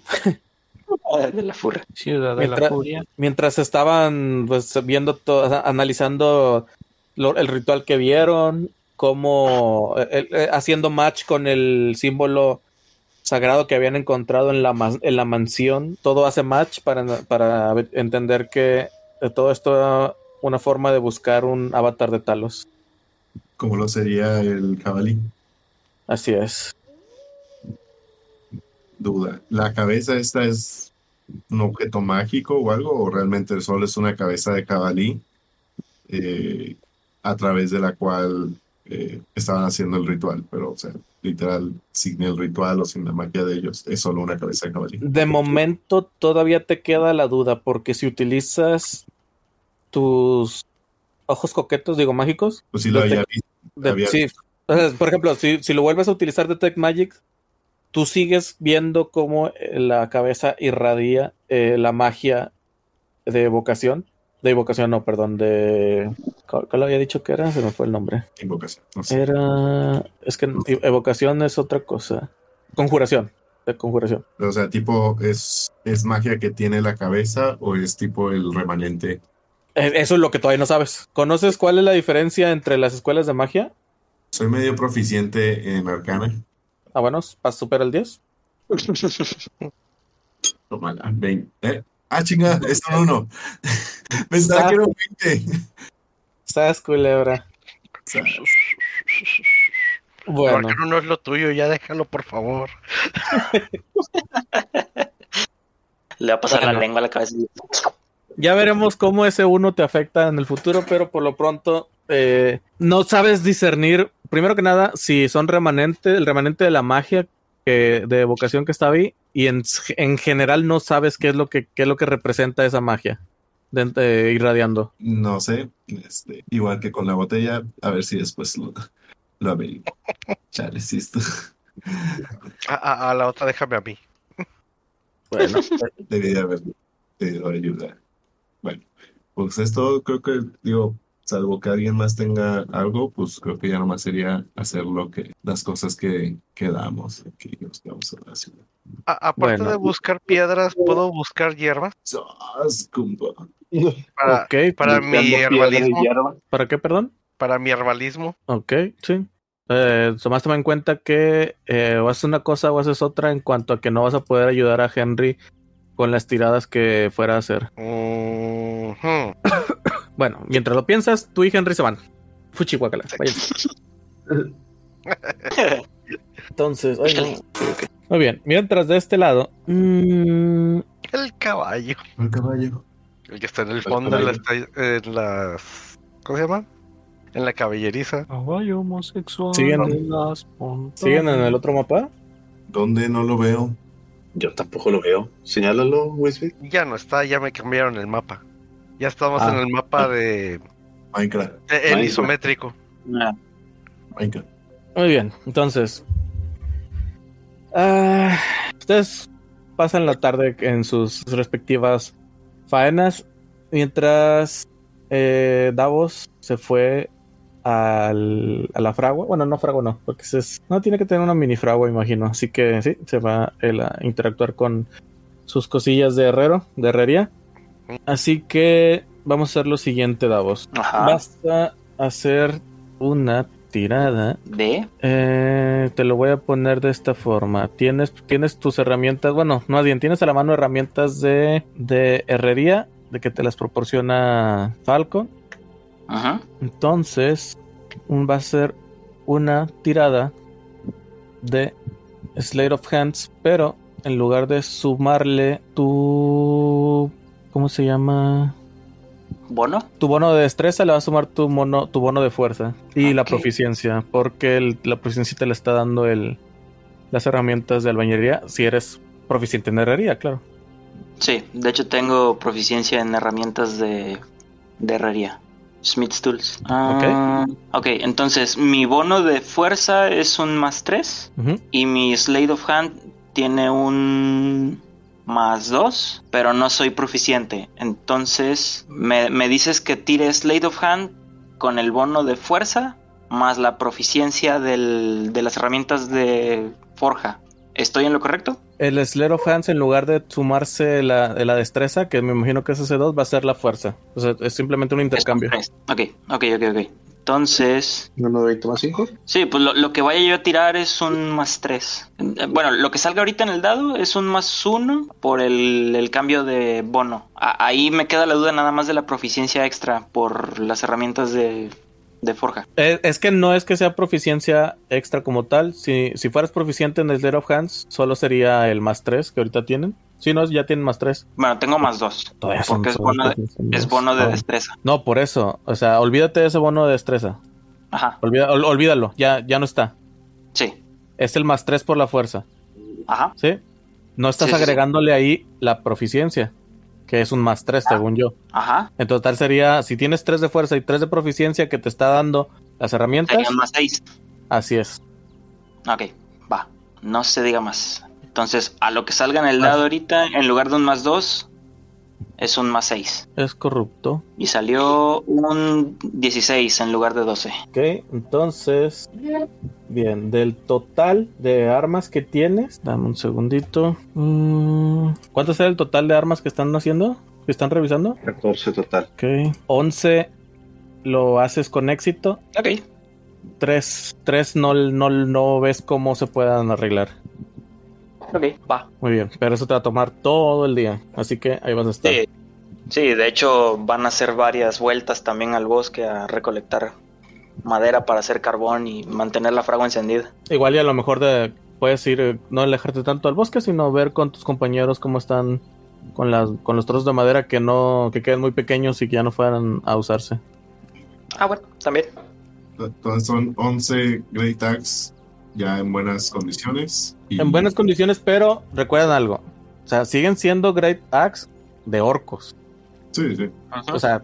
De la furra. Ciudad de Mientras- la Furia. mientras estaban pues viendo todo, analizando lo- el ritual que vieron, cómo eh, haciendo match con el símbolo sagrado que habían encontrado en la, en la mansión, todo hace match para, para entender que eh, todo esto era una forma de buscar un avatar de Talos. Como lo sería el jabalí. Así es. Duda. ¿La cabeza esta es un objeto mágico o algo? ¿O realmente solo es una cabeza de jabalí eh, a través de la cual eh, estaban haciendo el ritual? Pero, o sea, literal, sin el ritual o sin la magia de ellos, es solo una cabeza de jabalí. De momento todavía te queda la duda, porque si utilizas tus ojos coquetos, digo mágicos, Pues sí lo había visto. De- Había- sí, o sea, por ejemplo, si, si lo vuelves a utilizar de Tech Magic, tú sigues viendo cómo eh, la cabeza irradia eh, la magia de evocación. De evocación, no, perdón, de... ¿Cuál había dicho que era? Se me fue el nombre. Invocación. No sé. Era... Es que evocación es otra cosa. Conjuración. De conjuración. O sea, tipo, ¿es, ¿es magia que tiene la cabeza o es tipo el remanente? Eh, Eso es lo que todavía no sabes. ¿Conoces cuál es la diferencia entre las escuelas de magia? Soy medio proficiente en arcana. Ah, bueno, ¿pas- supera el 10? Tómala, 20. ¿Eh? Ah, chinga, es un 1. Pensaba que era un 20. Sas, culebra. Bueno. Porque no es lo tuyo, ya déjalo, por favor. Le va a pasar Bueno. la lengua a la cabeza. Ya veremos cómo ese uno te afecta en el futuro, pero por lo pronto eh, no sabes discernir, primero que nada, si son remanente, el remanente de la magia que, de evocación que está ahí, y en, en general no sabes qué es lo que, qué es lo que representa esa magia de, de irradiando. No sé, este, igual que con la botella, a ver si después lo, lo averiguo. Chale, sí, esto A, a- a la otra déjame a mí. Bueno, debí de haber pedido ayuda. Bueno, pues esto creo que, digo, salvo que alguien más tenga algo, pues creo que ya nomás sería hacer lo que, las cosas que quedamos aquí, nos quedamos en la ciudad. A- aparte Bueno. de buscar piedras, ¿puedo buscar hierbas? Para, ok, para mi herbalismo. hierba. ¿para qué, perdón? Para mi herbalismo. Ok, sí. Eh, toma en cuenta que eh, o haces una cosa o haces otra en cuanto a que no vas a poder ayudar a Henry con las tiradas que fuera a hacer. Bueno, mientras lo piensas, tú y Henry se van. Fuchi, guácala, váyanse. Entonces, no. muy bien. Mientras de este lado, mm, El caballo. El caballo. El que está en el fondo, en las, en las... ¿Cómo se llama? En la caballeriza. Caballo homosexual. Siguen- de las siguen en el otro mapa. ¿Dónde no lo veo? Yo tampoco lo veo. Señálalo, Wisby. Ya no está, ya me cambiaron el mapa. Ya estamos Ah. en el mapa de... Minecraft. el Minecraft. isométrico. Ah, Minecraft. Muy bien, entonces. ah, ustedes pasan la tarde en sus respectivas faenas. Mientras eh, Davos se fue al, a la fragua. Bueno, no fragua, no, porque ese es- no tiene que tener una mini fragua, imagino. Así que sí, se va él a interactuar con sus cosillas de herrero, de herrería. Así que vamos a hacer lo siguiente, Davos. Ajá. Basta hacer una tirada De. eh, te lo voy a poner de esta forma. Tienes, tienes tus herramientas, bueno, más bien, tienes a la mano herramientas de, de herrería, de que te las proporciona Falcon. Ajá. Entonces, un- va a ser una tirada de Slate of Hands, pero en lugar de sumarle tu... ¿Cómo se llama? Bono. Tu bono de destreza le va a sumar tu, mono, tu bono de fuerza y la proficiencia, porque el- la proficiencia te le está dando el, las herramientas de albañería si eres proficiente en herrería, claro. Sí, de hecho tengo proficiencia en herramientas de, de herrería. Smith's Tools. Ah, ok, entonces mi bono de fuerza es un más 3 Ujú. y mi Slade of Hand tiene un más 2, pero no soy proficiente. Entonces me, me dices que tire Slade of Hand con el bono de fuerza más la proficiencia del- de las herramientas de forja. ¿Estoy en lo correcto? El Slayer of Hands, en lugar de sumarse la, la destreza, que me imagino que es ese 2, va a ser la fuerza. O sea, es simplemente un intercambio. Ok, ok, ok, ok. Entonces, Uno de 20 más 5. sí, pues lo, lo que vaya yo a tirar es un más 3. Bueno, lo que salga ahorita en el dado es un más 1 por el, el cambio de bono. A- ahí me queda la duda nada más de la proficiencia extra por las herramientas de, de forja. Eh, Es, que no es que sea proficiencia extra como tal. Si, si fueras proficiente en el Slayer of Hands, solo sería el más 3 que ahorita tienen. Si no, ya tienen más 3. Bueno, tengo más 2. Todavía Porque es bono de, es bono de Ah. destreza. No, por eso. O sea, olvídate de ese bono de destreza. Ajá, Olvida- ol- olvídalo, ya, ya no está. sí. Es el más 3 por la fuerza, Ajá, ¿sí? No estás Sí, sí, sí. agregándole ahí la proficiencia, que es un más 3 según yo. ajá. En total sería, si tienes 3 de fuerza y 3 de proficiencia que te está dando las herramientas, Sería un más 6. así es. Ok, va. No se diga más. Entonces, a lo que salga en el dado ahorita, en lugar de un más 2, es un más 6. Es corrupto. Y salió un 16 en lugar de 12. Ok, entonces, bien, del total de armas que tienes, dame un segundito. Mm, ¿Cuánto será el total de armas que están haciendo? ¿Que están revisando? 14 total. Ok, 11 lo haces con éxito. Ok, Tres, tres no, no, no ves cómo se puedan arreglar. Ok, va. Muy bien, pero eso te va a tomar todo el día. Así que ahí vas a estar. Sí. sí, de hecho van a hacer varias vueltas también al bosque a recolectar madera para hacer carbón y mantener la fragua encendida. Igual y a lo mejor de, puedes ir, eh, no alejarte tanto al bosque, sino ver con tus compañeros cómo están con, las, con los trozos de madera que no que queden muy pequeños y que ya no fueran a usarse. Ah, bueno, también. Entonces son 11 Great Axe ya en buenas condiciones. Y- En buenas condiciones, pero recuerden algo. O sea, siguen siendo Great Axe de orcos. Sí, sí. O sea,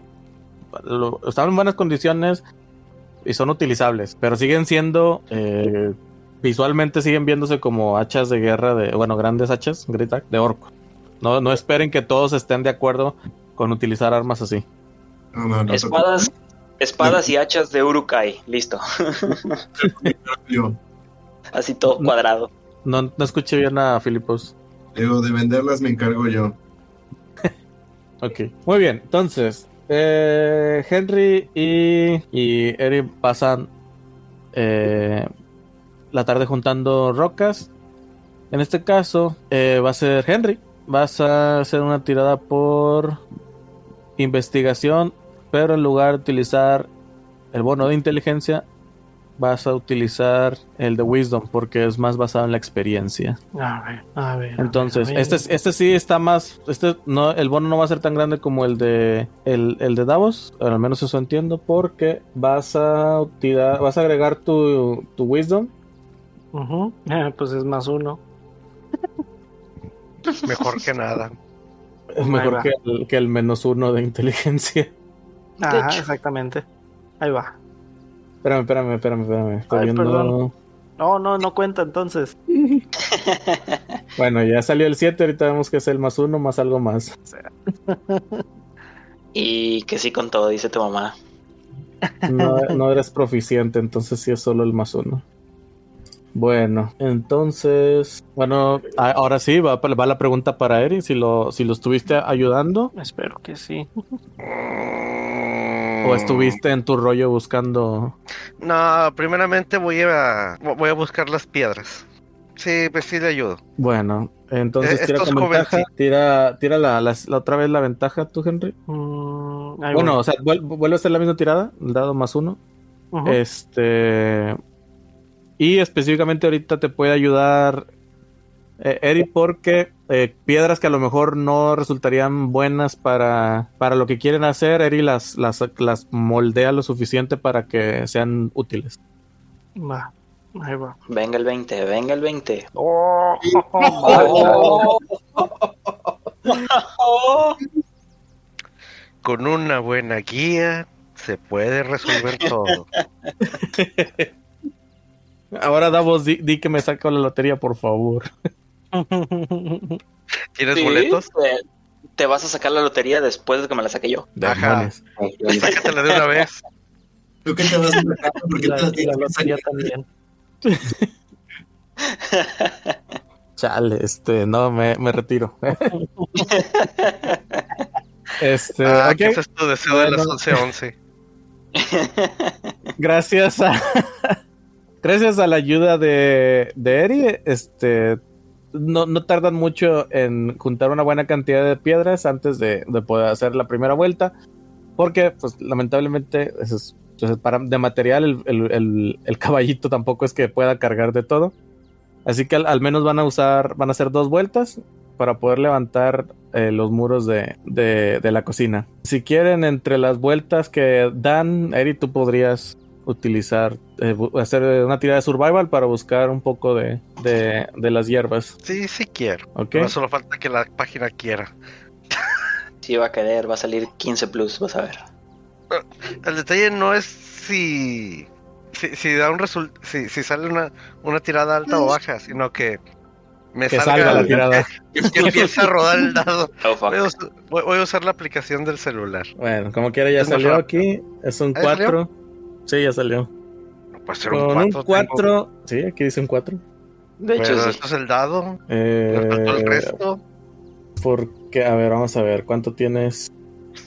lo- están en buenas condiciones y son utilizables, pero siguen siendo eh, visualmente siguen viéndose como hachas de guerra de, bueno, grandes hachas, Great Axe, de orcos. No, no esperen que todos estén de acuerdo con utilizar armas así. No, no, no, Espadas, Espadas y hachas de Urukai. Listo. Así todo cuadrado. No, no escuché bien a Filipos. digo, de venderlas me encargo yo. Ok, muy bien. Entonces, eh, Henry y, y Eric pasan eh, la tarde juntando rocas. En este caso, eh, va a ser Henry. Vas a hacer una tirada por investigación, pero en lugar de utilizar el bono de inteligencia, vas a utilizar el de Wisdom porque es más basado en la experiencia. A ver, a ver. a Entonces, ver, a ver. este, es- este sí está más. Este no, el bono no va a ser tan grande como el de el, el de Davos. Al menos eso entiendo. Porque vas a tirar, vas a agregar tu, tu wisdom. Eh, pues es más uno. Mejor que nada. Es mejor que el, que el menos uno de inteligencia. Ajá, exactamente. Ahí va. Espérame, espérame, espérame, espérame. Estoy Ay, viendo. perdón. No, no, no cuenta entonces. Bueno, ya salió el 7. Ahorita vemos que es el más uno más algo más. Y que sí con todo, dice tu mamá. No, no eres proficiente, entonces sí es solo el más uno. Bueno, entonces, bueno, ahora sí va, va la pregunta para Eri, si lo, si lo estuviste ayudando Espero que sí. O estuviste en tu rollo buscando. No, primeramente voy a voy a buscar las piedras. Sí, pues sí le ayudo. Bueno, entonces Eh, tira estos con ventaja, jovenci- tira, tira la, la- la otra vez la ventaja tú, Henry. Mm, Bueno, voy. o sea, vuel- vuelve a hacer la misma tirada, el dado más uno. Este. Y específicamente ahorita te puede ayudar eh, Eri porque eh, piedras que a lo mejor no resultarían buenas para, para lo que quieren hacer, Eri las, las, las moldea lo suficiente para que sean útiles. Va. Ahí va. Venga el 20, venga el 20. Oh, Con una buena guía se puede resolver todo. Ahora Davos, di, di que me saco la lotería, por favor. ¿Tienes Sí, boletos? Te, te vas a sacar la lotería después de que me la saqué yo. Ajá. Sácatela de una vez. ¿Tú qué te vas a sacar? ¿Por qué la, te la lotería también. Chale, este, no, me, me retiro. este, Ah, ese es tu deseo de las Bueno. 11:11. gracias a gracias a la ayuda de, de Eri, este no, no tardan mucho en juntar una buena cantidad de piedras antes de, de poder hacer la primera vuelta. Porque, pues, lamentablemente, eso es, para, de material, el, el- el- caballito tampoco es que pueda cargar de todo. Así que al, al menos van a usar, van a hacer dos vueltas para poder levantar eh, los muros de, de- de la cocina. Si quieren, entre las vueltas que dan, Eri, tú podrías utilizar, eh, hacer una tirada de survival para buscar un poco de, de, de las hierbas. Sí, sí quiero. ¿Ok? Pero solo falta que la página quiera. Sí, va a querer, va a salir 15 plus, vas a ver. El detalle no es si si, si da un result si, si sale una, una tirada alta o baja, sino que me Que salga, salga la tirada. que, que empiece a rodar el dado. Oh. Voy a, us- voy- voy a usar la aplicación del celular. Bueno, como quiera ya salió aquí. Es un ¿Ah, ya salió? 4. Sí, ya salió. No puede ser Con un un 4. 4. Sí, aquí dice un 4. De hecho, sí. esto es el dado. Eh, Respecto al resto, porque, a ver, vamos a ver, ¿cuánto tienes?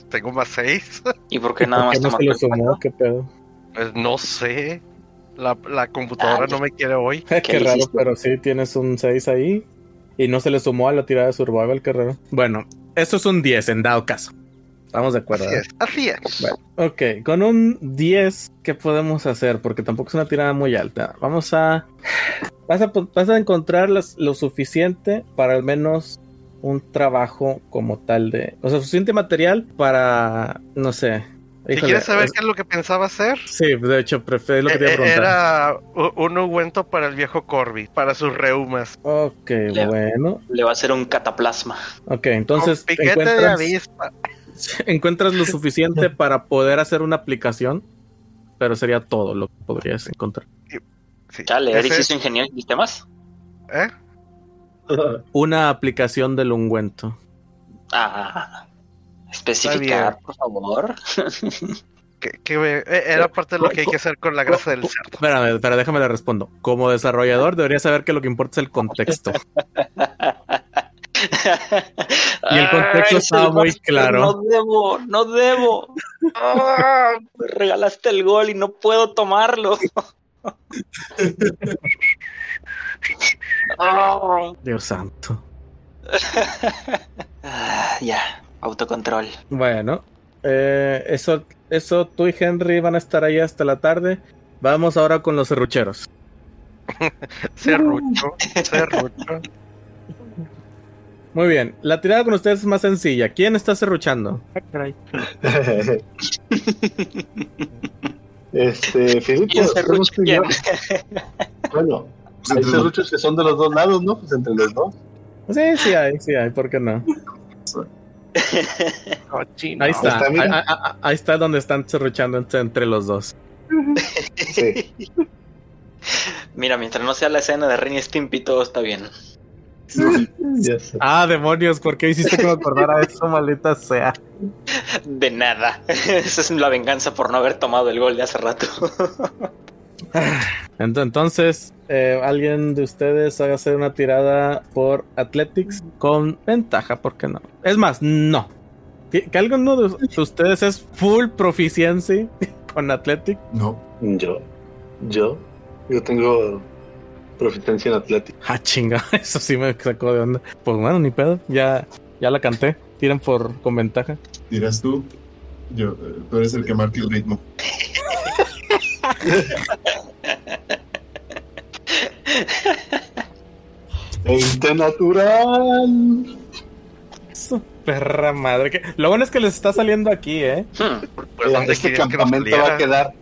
tengo más 6. ¿Y por qué nada ¿Por más qué no se lo el sumó? ¿Qué pedo? Pues no sé. La, la computadora Ah, no me quiere hoy. qué le raro, pero sí tienes un 6 ahí. Y no se le sumó a la tirada de survival, qué raro. Bueno, esto es un 10 en dado caso. Estamos de acuerdo. Es, así es. Bueno, ok, con un 10, ¿qué podemos hacer? Porque tampoco es una tirada muy alta. Vamos a. Vas a, vas a encontrar las- lo suficiente para al menos un trabajo como tal de. O sea, suficiente material para. No sé. Si Híjole, quieres saber es- qué es lo que pensaba hacer, Sí, de hecho, prefiero lo que te iba a eh, preguntar. era un ungüento para el viejo Corby, para sus reumas. Ok, Le- bueno. Le va a hacer un cataplasma. Ok, entonces Con piquete de avispa. encuentras lo suficiente para poder hacer una aplicación, pero sería todo lo que podrías encontrar. Sí, Chale, ese Eric es- ingeniero en sistemas. ¿eh? Una aplicación del ungüento. Ah, especificar, por favor. eh, era parte de lo que hay que hacer con la grasa del cerdo. Espérame, pero déjame le respondo. Como desarrollador debería saber que lo que importa es el contexto. Y el contexto Ay, estaba muy claro. No debo, no debo. Ah, me regalaste el gol y no puedo tomarlo. Ah, Dios santo. ah, ya, autocontrol. Bueno, eh, eso, eso tú y Henry van a estar ahí hasta la tarde. Vamos ahora con los serrucheros. Serrucho, serrucho. Muy bien, la tirada con ustedes es más sencilla. ¿Quién está serruchando? Ah, este, Felipe, ¿Quién se hacemos tú y yo. quién? Bueno, Pues hay serruchos que son de los dos lados, ¿no? Pues entre los dos. Sí, sí hay, sí hay, ¿por qué no? Cochino. Ahí está, Está ahí, está donde están serruchando entre, entre los dos. Sí. Mira, mientras no sea la escena de Ren y Stimpy, todo está bien. Ah, demonios, ¿por qué hiciste que me acordara de eso, maldita sea? De nada. Esa es la venganza por no haber tomado el gol de hace rato. Ent- Entonces, eh, alguien de ustedes haga hacer una tirada por Athletics con ventaja, ¿por qué no? Es más, no. Que, que alguno de de ustedes es full proficiency con Athletics. No. Yo, yo, yo tengo proficiencia en Atlético. Ah, chinga, eso sí me sacó de onda. Pues bueno, ni pedo, ya, ya la canté. Tiran por con ventaja. Dirás tú. Yo, eh, tú eres el que marca el ritmo. ¡Veinte natural! Su perra madre. Que... Lo bueno es que les está saliendo aquí, ¿eh? Hmm, Pues, Mira, ¿dónde este querías que campamento va a quedar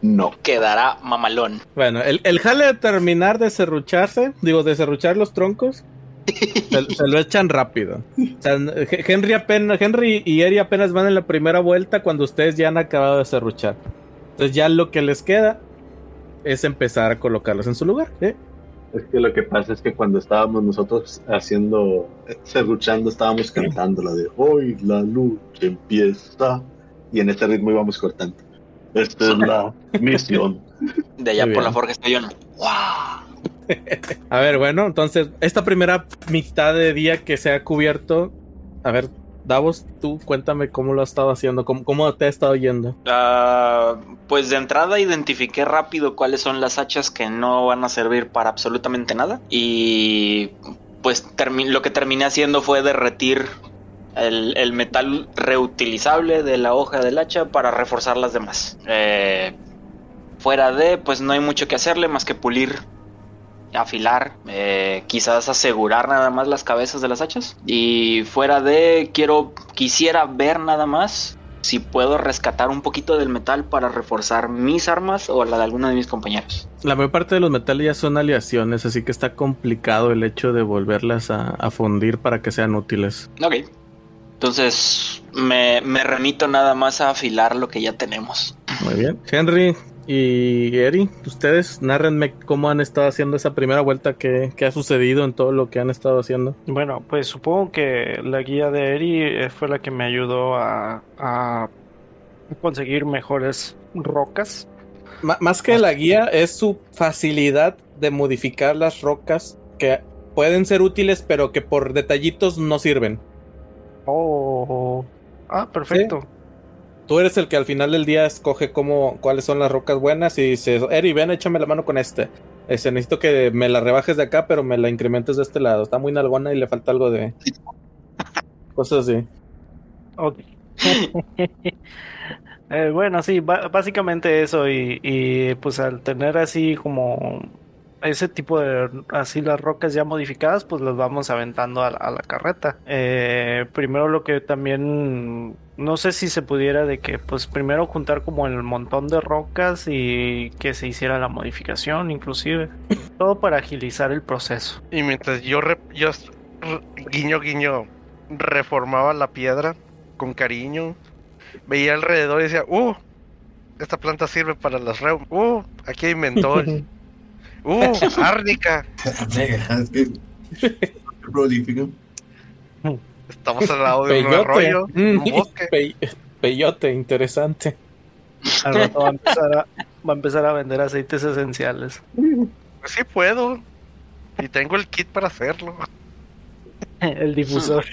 divino. Quedará mamalón. Bueno, el, el jale de terminar de serrucharse, digo, de serruchar los troncos, se, se lo echan rápido. O sea, H- Henry, apenas, Henry y Eri apenas van en la primera vuelta cuando ustedes ya han acabado de serruchar. Entonces ya lo que les queda es empezar a colocarlos en su lugar. ¿eh? Es que lo que pasa es que cuando estábamos nosotros haciendo, serruchando, estábamos cantando la de hoy la lucha empieza y en este ritmo íbamos cortando. Esta es la misión. De allá Muy por bien. la Forja Estallón. ¡Wow! A ver, bueno, entonces esta primera mitad de día que se ha cubierto, a ver, Davos, tú cuéntame cómo lo has estado haciendo, cómo, cómo te ha estado yendo. Ah, pues de entrada identifiqué rápido cuáles son las hachas que no van a servir para absolutamente nada. Y pues lo que terminé haciendo fue derretir el, el metal reutilizable de la hoja del hacha para reforzar las demás. Eh, fuera de, pues no hay mucho que hacerle más que pulir, afilar, eh, quizás asegurar nada más las cabezas de las hachas. Y fuera de, quiero, quisiera ver nada más si puedo rescatar un poquito del metal para reforzar mis armas o la de alguno de mis compañeros. La mayor parte de los metales ya son aleaciones, así que está complicado el hecho de volverlas a, a fundir para que sean útiles. Ok. Entonces me, me remito nada más a afilar lo que ya tenemos. Muy bien. Henry y Eri, ustedes narrenme cómo han estado haciendo esa primera vuelta, qué, qué ha sucedido en todo lo que han estado haciendo. Bueno, pues supongo que la guía de Eri eh, fue la que me ayudó a, a conseguir mejores rocas. Más que la guía, es su facilidad de modificar las rocas que pueden ser útiles, pero que por detallitos no sirven. Oh, ah, perfecto. Tú eres el que al final del día escoge cómo, cuáles son las rocas buenas y dices, Eri, ven, échame la mano con este. Este, necesito que me la rebajes de acá, pero me la incrementes de este lado. Está muy nalgona y le falta algo de... Cosas así. Ok. Eh, bueno, sí, básicamente eso y, y, pues al tener así como ese tipo de así las rocas ya modificadas, pues las vamos aventando a la, a la carreta. Eh, primero lo que también no sé si se pudiera de que pues primero juntar como el montón de rocas y que se hiciera la modificación inclusive. Todo para agilizar el proceso. Y mientras yo, re- yo guiño guiño reformaba la piedra con cariño, veía alrededor y decía, uh, esta planta sirve para las reumas, uh, aquí hay mentol, uh, árnica, Es que- prolífico. estamos al lado de un arroyo, un Mm, bosque. pe- peyote, interesante. Al rato va a empezar a, va a, empezar a vender aceites esenciales. Pues sí puedo. Y tengo el kit para hacerlo. El difusor.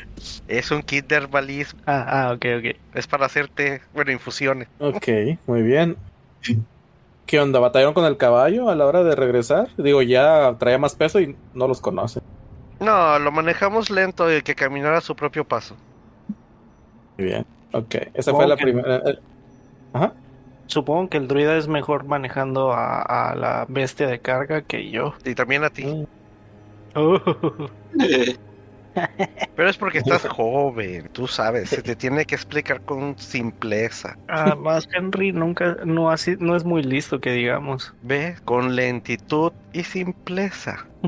Es un kit de herbalismo. Ah, ah, ok, ok. Es para hacerte, bueno, infusiones. Ok, muy bien. ¿Qué onda? ¿Batallaron con el caballo a la hora de regresar? Digo, ya traía más peso y no los conoce. No, lo manejamos lento y que caminara a su propio paso. Muy bien. Ok, esa fue la primera. eh, Ajá. Supongo que el druida es mejor manejando a, a la bestia de carga que yo. Y también a ti. Mm. Uh, Pero es porque estás joven, tú sabes, se te tiene que explicar con simpleza. Además, Henry nunca, no, así, no es muy listo que digamos. Ve, con lentitud y simpleza.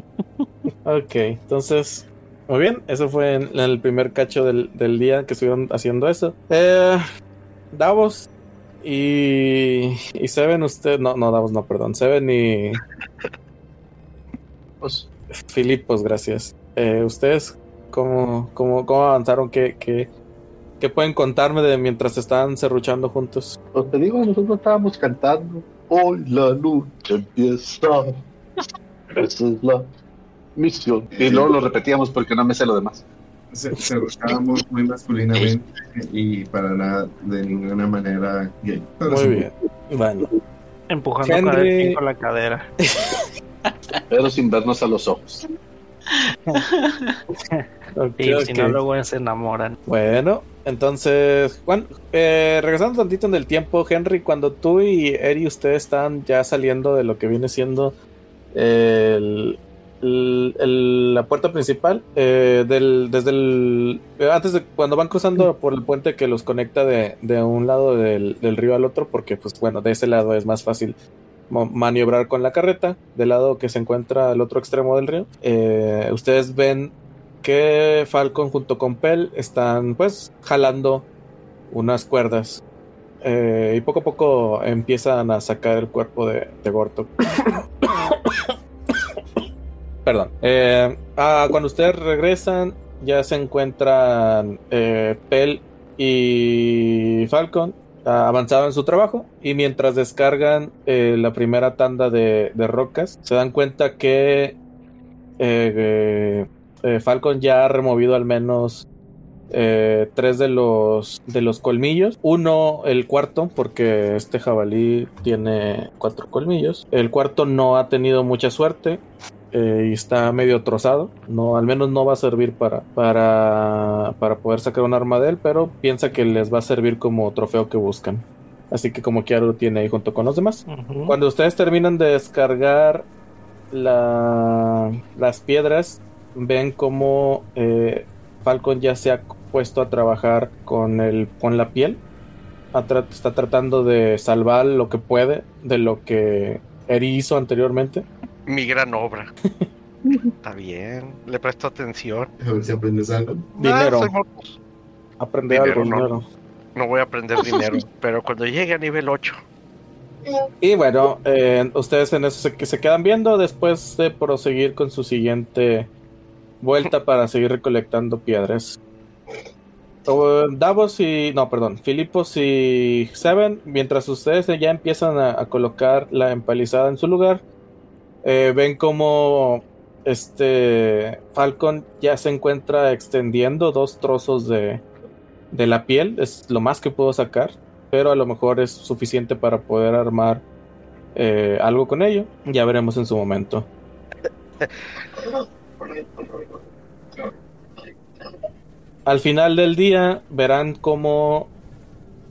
Ok, entonces, muy bien, eso fue en, en el primer cacho del, del día que estuvieron haciendo eso. Eh, Davos y, y Seven, usted, no, no, Davos, no, perdón, Seven y Pues, Filipos, gracias. Eh, ¿Ustedes cómo, cómo, cómo avanzaron? ¿Qué, qué, qué pueden contarme de mientras estaban serruchando juntos? pues te digo, nosotros estábamos cantando. Hoy la lucha empieza. Esa es la misión. Y luego lo repetíamos porque no me sé lo demás. Se, se buscábamos muy masculinamente y para nada, de ninguna manera gay. Pero Muy sí, bien. Bueno, Empujando Henry- cada vez con la cadera. Pero sin vernos a los ojos. Y ok. si no, luego se enamoran. Bueno, entonces, Juan, eh, regresando tantito en el tiempo, Henry, cuando tú y Eri ustedes están ya saliendo de lo que viene siendo el- el- el- la puerta principal, eh, del, desde el... eh, Antes de cuando van cruzando por el puente que los conecta de, de un lado del, del río al otro, porque pues bueno, de ese lado es más fácil maniobrar con la carreta, del lado que se encuentra al otro extremo del río, eh, ustedes ven que Falcon junto con Pell están pues jalando unas cuerdas eh, y poco a poco empiezan a sacar el cuerpo de, de Gortok. Perdón. Ah, cuando ustedes regresan ya se encuentran Pell y Falcon avanzaban en su trabajo y mientras descargan eh, la primera tanda de, de rocas se dan cuenta que eh, eh, Falcon ya ha removido al menos eh, tres de los colmillos. Uno, el cuarto, porque este jabalí tiene cuatro colmillos. El cuarto no ha tenido mucha suerte. Eh, y está medio trozado. No, al menos no va a servir para, para, para poder sacar un arma de él, pero piensa que les va a servir como trofeo que buscan. Así que como Kiara lo tiene ahí junto con los demás. Cuando ustedes terminan de descargar la- las piedras, ven como eh, Falcon ya se ha puesto a trabajar con, el, con la piel. Tra- está tratando de salvar lo que puede de lo que Eri hizo anteriormente. Mi gran obra. Está bien, le presto atención. A ver si aprendes algo. Dinero. Ah, morboso. Aprender Dinero, algo, no. dinero. No voy a aprender dinero, pero cuando llegue a nivel 8, Y bueno, eh, ustedes en eso se, se quedan viendo después de proseguir con su siguiente vuelta para seguir recolectando piedras. Davos y. No, perdón. Filipos y Seven, mientras ustedes ya empiezan a, a colocar la empalizada en su lugar, eh, ven como este Falcon ya se encuentra extendiendo dos trozos de, de la piel. Es lo más que puedo sacar pero a lo mejor es suficiente para poder armar eh, algo con ello. Ya veremos en su momento. Al final del día verán cómo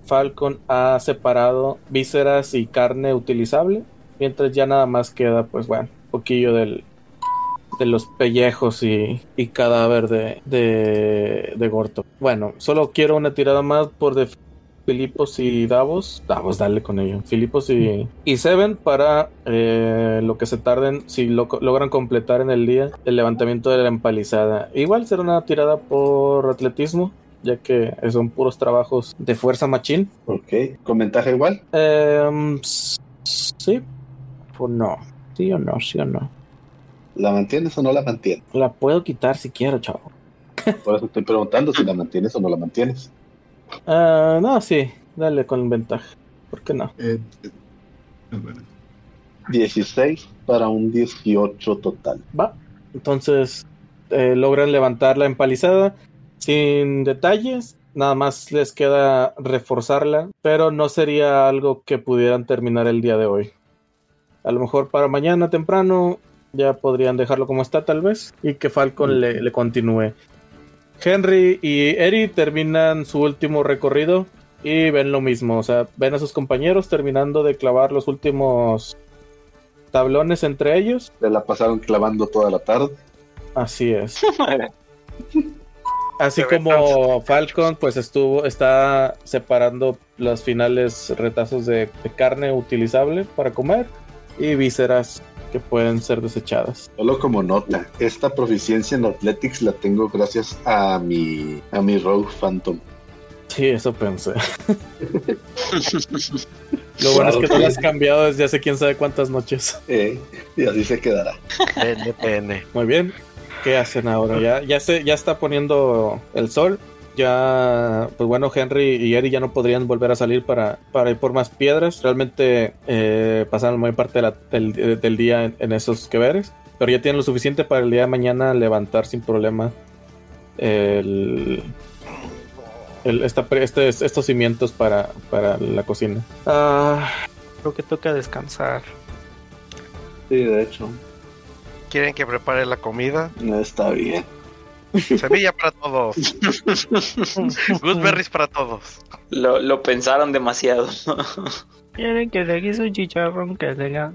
Falcon ha separado vísceras y carne utilizable, mientras ya nada más queda, pues bueno, un poquillo del, de los pellejos y, y cadáver de, de, de Gorto. Bueno, solo quiero una tirada más por de Filipos y Davos. Davos, dale con ello. Filipos y, y Seven para eh, lo que se tarden, si lo, logran completar en el día, el levantamiento de la empalizada. Igual será una tirada por atletismo, ya que son puros trabajos de fuerza machín. Ok. ¿Con ventaja igual? Em, sí, o no. Sí o no, sí o no. ¿La mantienes o no la mantienes? La puedo quitar si quiero, chavo. Por eso estoy preguntando si la mantienes o no la mantienes. Ah, no, sí. dale con ventaja. ¿Por qué no? Eh, eh, bueno. 16 para un 18 total. Va. Entonces eh, logran levantar la empalizada sin detalles. Nada más les queda reforzarla, pero no sería algo que pudieran terminar el día de hoy. A lo mejor para mañana temprano ya podrían dejarlo como está tal vez y que Falcon le, le continúe. Henry y Eri terminan su último recorrido y ven lo mismo, o sea, ven a sus compañeros terminando de clavar los últimos tablones entre ellos. Se la pasaron clavando toda la tarde. Así es. Así como Falcon, pues estuvo, está separando los finales retazos de, de carne utilizable para comer y vísceras que pueden ser desechadas. Solo como nota, esta proficiencia en Athletics la tengo gracias a mi a mi Rogue Phantom. Sí, eso pensé. Lo bueno es que tú lo has cambiado desde hace quién sabe cuántas noches. Eh, y así se quedará. NPN. Muy bien. ¿Qué hacen ahora? Ya, ya se, ya está poniendo el sol. Ya, pues bueno, Henry y Eri ya no podrían volver a salir para, para ir por más piedras. Realmente eh, pasaron la mayor parte de la- del, del día en, en esos que veres. Pero ya tienen lo suficiente para el día de mañana levantar sin problema el, el- esta pre- este- estos cimientos para, para la cocina. Ah, Creo que toca descansar. Sí, de hecho, ¿Quieren que prepare la comida? no está bien. Semilla para todos. Gooseberries para todos. Lo, lo pensaron demasiado. Quieren que le guise un chicharrón que tenga.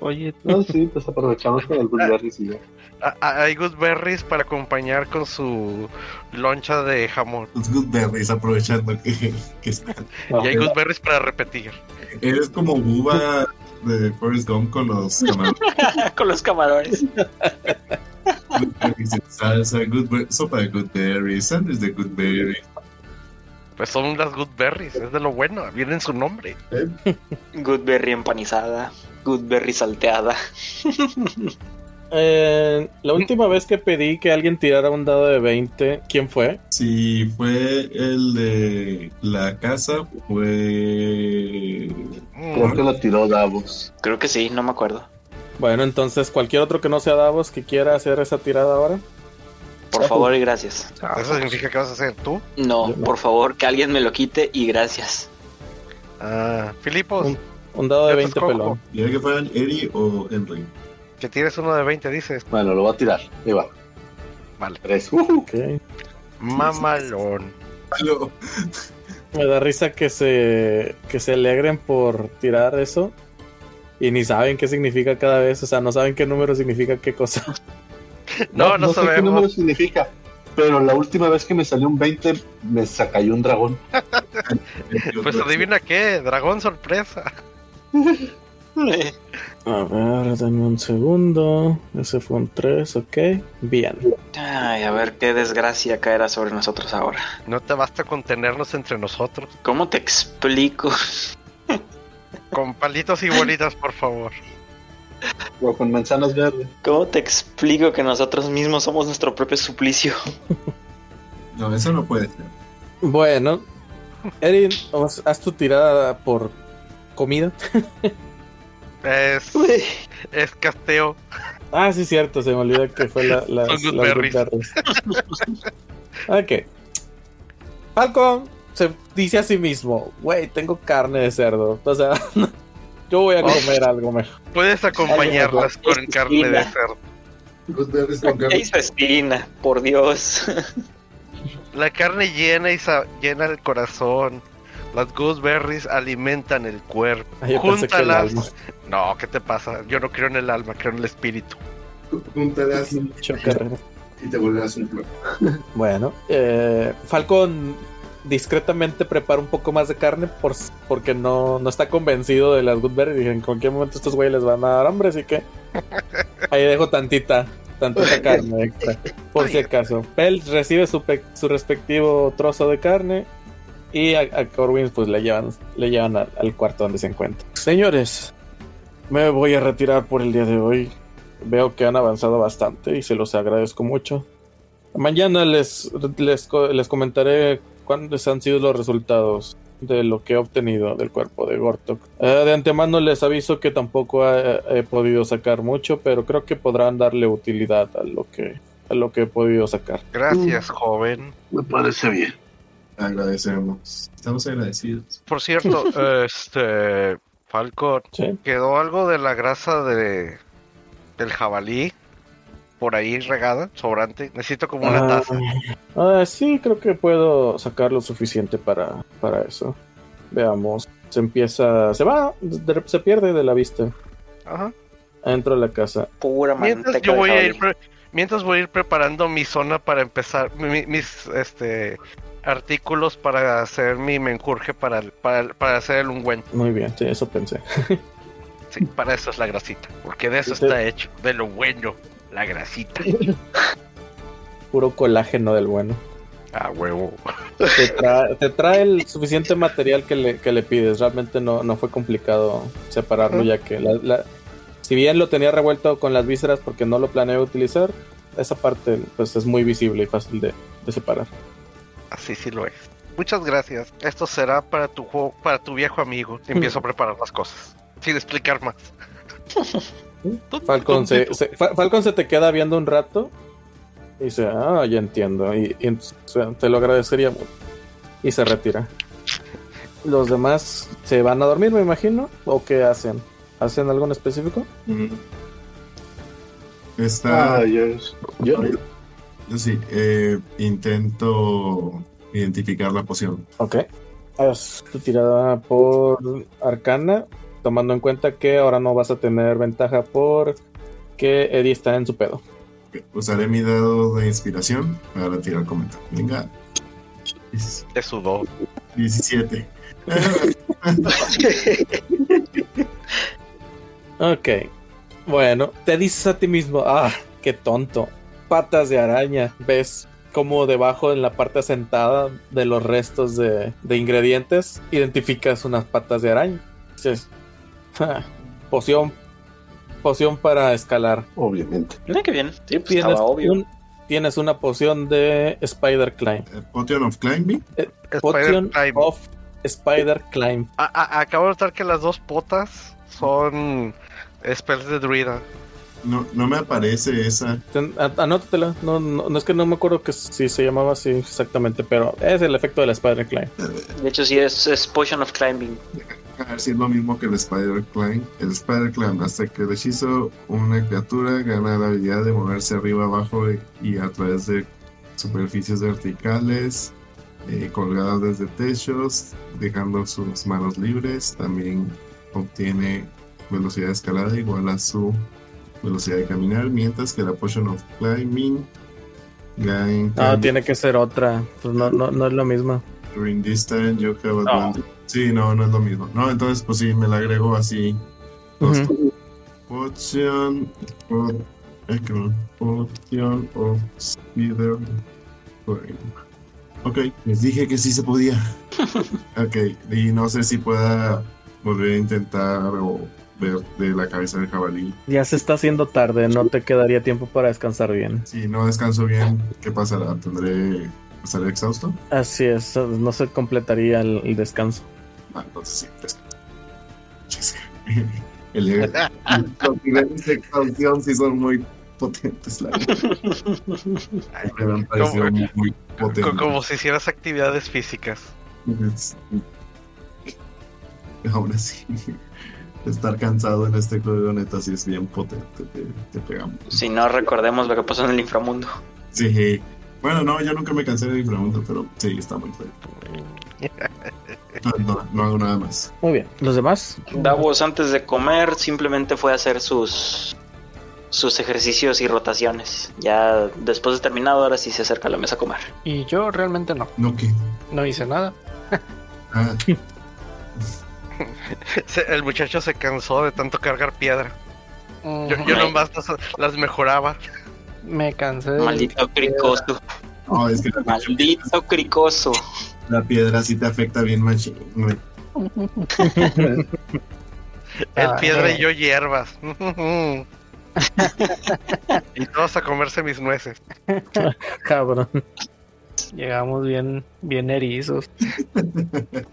Oye, No, sí, pues aprovechamos con el Bulberries y ya. Ah, ah, Hay gooseberries para acompañar con su loncha de jamón. Los Goodberries aprovechando que, que están. Y hay gooseberries para repetir. Eres como Buba de Forrest Gump con los camarones. Con los camarones. Goodberries en salsa, sopa de Goodberries, sándwich de Goodberry. Pues son las gooseberries, es de lo bueno, viene en su nombre. Goodberry empanizada. Goodberry salteada. eh, la última vez que pedí que alguien tirara un dado de 20, ¿quién fue? Si fue el de la casa, fue. Creo que lo tiró Davos. Creo que sí, no me acuerdo. Bueno, entonces cualquier otro que no sea Davos que quiera hacer esa tirada ahora. Por favor y gracias. ¿Eso significa que vas a hacer tú? No, por favor, que alguien me lo quite y gracias. Ah, Filipos, Un- Un dado de Yo te 20 escojo. pelón. ¿Quiere que fueran Eri o Henry? que tienes uno de 20, dices. Bueno, lo va a tirar. Ahí va. Vale. Tres. Mamalón. Aló. Me da risa que se, que se alegren por tirar eso y ni saben qué significa cada vez. O sea, no saben qué número significa qué cosa. No, no, sé qué número sabemos. significa. Pero la última vez que me salió un 20, me sacayó un dragón. Pues adivina qué, dragón sorpresa. A ver, dame un segundo. Ese fue un 3, ok. Bien. Ay, a ver qué desgracia caerá sobre nosotros ahora. No te basta con tenernos entre nosotros. ¿Cómo te explico? Con palitos y bolitas, por favor. O con manzanas verdes. ¿Cómo te explico que nosotros mismos somos nuestro propio suplicio? No, eso no puede ser. Bueno, Erin, haz tu tirada por comida. Es, es casteo. Ah, sí, cierto, se me olvida que fue la, las, Son las good berries. good berries. ok. Falcon se dice a sí mismo, güey, tengo carne de cerdo. O sea, yo voy a Oh. comer algo mejor. Puedes acompañarlas con carne de cerdo. Goodberries con ¿Qué carne. Espina? Por Dios. La carne llena y llena el corazón. Las gooseberries alimentan el cuerpo. Ah, que Júntalas. No, ¿qué te pasa? Yo no creo en el alma, creo en el espíritu. Júntalas Mucho carne. y te volverás un cuerpo. Bueno, eh, Falcon discretamente prepara un poco más de carne por, porque no, no está convencido de las Goodberry. Dije, en cualquier momento estos güeyes les van a dar hambre, así que ahí dejo tantita, tantita carne extra, por si acaso. Pel recibe su, pe- su respectivo trozo de carne y a, a Corwin pues le llevan, le llevan al- al cuarto donde se encuentra. Señores, me voy a retirar por el día de hoy. Veo que han avanzado bastante y se los agradezco mucho. Mañana les, les, les comentaré cuáles han sido los resultados. de lo que he obtenido del cuerpo de Gortok. Eh, de antemano les aviso que tampoco he, he podido sacar mucho, pero creo que podrán darle utilidad a lo que, a lo que he podido sacar. Gracias, joven. Me parece bien. Agradecemos. Estamos agradecidos. Por cierto, este Falcon, ¿Sí? quedó algo de la grasa de del jabalí por ahí regada, sobrante. Necesito como una taza. Ah, sí, creo que puedo sacar lo suficiente para, para eso. Veamos. Se empieza, se va, de- se pierde de la vista. Ajá. Entro a la casa. Pura Mientras yo voy a ir pre- mientras voy a ir preparando mi zona para empezar mi- mis este artículos para hacer mi menjurje para, para, para hacer el ungüento. Muy bien, sí, eso pensé. Sí, para eso es la grasita, porque de eso Sí. está hecho, de lo bueno, la grasita. Puro colágeno del bueno. Ah, huevo. Te trae, te trae el suficiente material que le, que le pides. Realmente no, no fue complicado separarlo, ya que la, la- si bien lo tenía revuelto con las vísceras porque no lo planeé utilizar, esa parte pues es muy visible y fácil de, de separar. Así sí lo es. Muchas gracias. Esto será para tu juego, para tu viejo amigo. Empiezo a preparar las cosas. Sin explicar más. Falcon se, se- Fa- Falcon se te queda viendo un rato y dice, ah, ya entiendo. Y, te lo agradecería mucho. Y se retira. Los demás se van a dormir, me imagino. ¿O qué hacen? ¿Hacen algo en específico? Mm. Está. Ah, yo, yo- Yo sí, eh, intento identificar la poción. Ok. Haz tu tirada por arcana, tomando en cuenta que ahora no vas a tener ventaja por que Eddie está en su pedo. Usaré mi dado de inspiración para tirar comentario. Venga. Te sudó. 17. Ok. Bueno, te dices a ti mismo, ah, qué tonto. Patas de araña. Ves como debajo en la parte sentada de los restos de, de ingredientes, identificas unas patas de araña. Dices, "Ja, poción. Poción para escalar. obviamente. Mira qué bien. Sí, pues Tienes, estaba obvio. un- tienes una poción de Spider Climb. Eh, Potion of Climbing. Potion Spider Climb. of Spider Climb. A- a- acabo de notar que las dos potas son spells de druida. No, no me aparece esa. Anótatela. No, no, no es que no me acuerdo que si se llamaba así exactamente, pero es el efecto de la Spider Climb. De hecho, sí, es, es Potion of Climbing. A ver si es lo mismo que el Spider Climb. El Spider Climb, hasta que el hechizo, una criatura gana la habilidad de moverse arriba, abajo y, a través de superficies verticales, eh, colgadas desde techos, dejando sus manos libres. También obtiene velocidad de escalada igual a su velocidad de caminar, mientras que la Potion of Climbing gain Ah, tiene que ser otra. Pues no, no, no es lo mismo. During this time you have No. advantage. Sí, no, no es lo mismo. No, entonces pues sí, me la agrego así. Potion of. Potion of Spider. Ok, les dije que sí se podía. ok, y no sé si pueda volver a intentar o ver de la cabeza del jabalí. Ya se está haciendo tarde, no te quedaría tiempo para descansar bien. Si no descanso bien, ¿qué pasará? ¿Tendré. ¿Estaré exhausto? Así es, no se completaría el, el descanso. Entonces sí, descanso. Chis. El, los niveles de exhaustión sí son muy potentes, la verdad. Ay, me han parecido Como- muy, muy Co- potentes. Como si hicieras actividades físicas. Es- Aún así, estar cansado en este juego neta sí es bien potente, te, te pegamos. Si no, recordemos lo que pasó en el inframundo. Sí, bueno, no, yo nunca me cansé de inframundo, pero sí, está muy feo. No, no, no hago nada más. Muy bien, ¿los demás? Davos, antes de comer, simplemente fue a hacer sus sus ejercicios y rotaciones. Ya después de terminado, ahora sí se acerca a la mesa a comer. Y yo realmente no. No, que. No hice nada. Ah, El muchacho se cansó de tanto cargar piedra. Yo, yo nomás las, las mejoraba. Me cansé. de- Maldito cricoso. no, es que Maldito cricoso. La piedra sí te afecta bien, machín, güey. El Ah, piedra y yo hierbas. y todos a comerse mis nueces. Cabrón. Llegamos bien, bien erizos.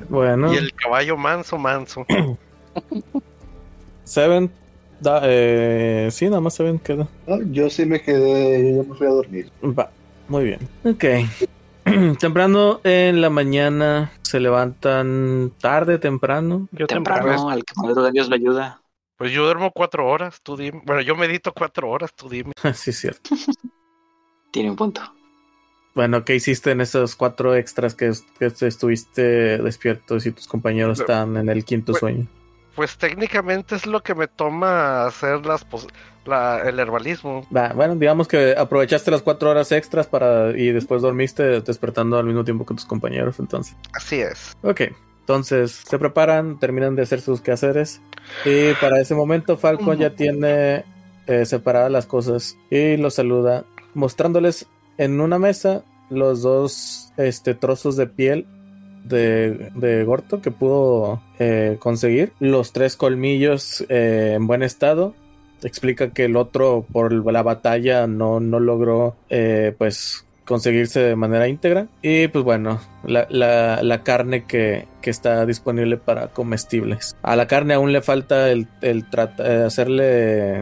Bueno, Y el caballo manso, manso. Seven. Da, eh, sí, nada más Seven queda. No, yo sí me quedé, yo ya me fui a dormir. Va, muy bien. Ok. temprano en la mañana se levantan tarde, temprano. Yo Temprano, temprano. al que Madero de Dios le ayuda. Pues yo duermo cuatro horas, tú dime. Bueno, yo medito cuatro horas, tú dime. sí, es cierto. Tiene un punto. Bueno, ¿qué hiciste en esos cuatro extras que, que estuviste despiertos y tus compañeros Pero- están en el quinto pues- sueño? Pues técnicamente es lo que me toma hacer las pos- la- el herbalismo. Bueno, digamos que aprovechaste las cuatro horas extras para y después dormiste despertando al mismo tiempo que tus compañeros, entonces. Así es. Ok, entonces se preparan, terminan de hacer sus quehaceres y para ese momento Falcon ya tiene eh, separadas las cosas y los saluda mostrándoles en una mesa los dos este, trozos de piel de, de Gorto que pudo eh, conseguir, los tres colmillos eh, en buen estado. Explica que el otro por la batalla no, no logró eh, pues conseguirse de manera íntegra. Y pues bueno, la, la- la carne que, que está disponible para comestibles. A la carne aún le falta el, el trata- eh, hacerle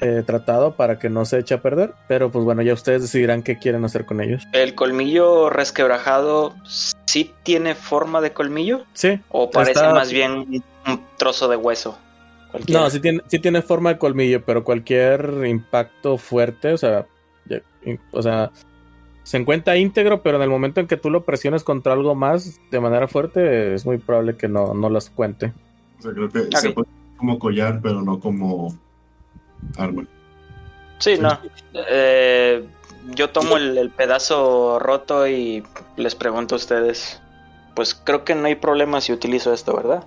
eh, tratado para que no se eche a perder. Pero pues bueno, ya ustedes decidirán qué quieren hacer con ellos. ¿El colmillo resquebrajado sí tiene forma de colmillo? Sí. ¿O parece Está- más bien un- un trozo de hueso? Cualquiera. No, sí tiene, sí tiene forma de colmillo, pero cualquier impacto fuerte, o sea, ya- in- o sea, se encuentra íntegro, pero en el momento en que tú lo presiones contra algo más de manera fuerte, es muy probable que no, no las cuente. O sea, creo que se puede como collar, pero no como árbol. Sí, no. Eh, yo tomo el, el pedazo roto y les pregunto a ustedes. Pues creo que no hay problema si utilizo esto, ¿verdad?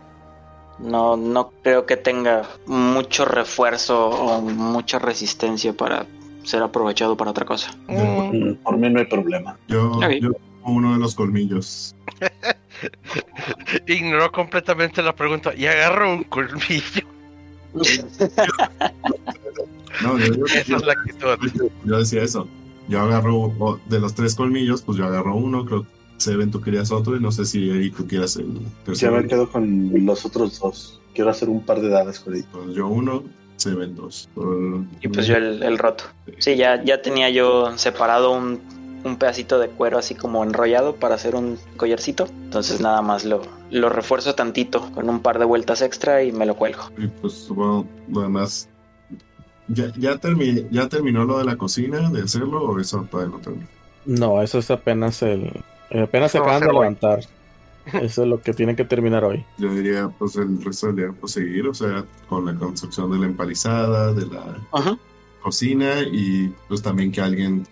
No, no creo que tenga mucho refuerzo o mucha resistencia para ser aprovechado para otra cosa. Por mí no hay problema. Yo, Ok. yo uno de los colmillos. ignoró completamente la pregunta y agarro un colmillo. No, yo, yo- Esa es la actitud. yo decía eso. Yo agarro o- de los tres colmillos, pues yo agarro uno, creo que Seven tú querías otro y no sé si Eric tú quieras el Ya tercero. me quedo con los otros dos. Quiero hacer un par de dadas con ellos. Pues yo uno, Seven dos. Y pues yo el, el roto. Sí, ya, ya tenía yo separado un, un pedacito de cuero así como enrollado para hacer un collarcito. Entonces nada más lo, lo refuerzo tantito con un par de vueltas extra y me lo cuelgo. Y pues supongo lo demás. ¿Ya, ya, termi- ¿Ya terminó lo de la cocina de hacerlo o eso todavía no terminó? No, eso es apenas el... eh, apenas se acaban de levantar. Eso es lo que tiene que terminar hoy. Yo diría, pues el resto del día pues, seguir, o sea, con la construcción de la empalizada, de la Ajá. cocina y pues también que alguien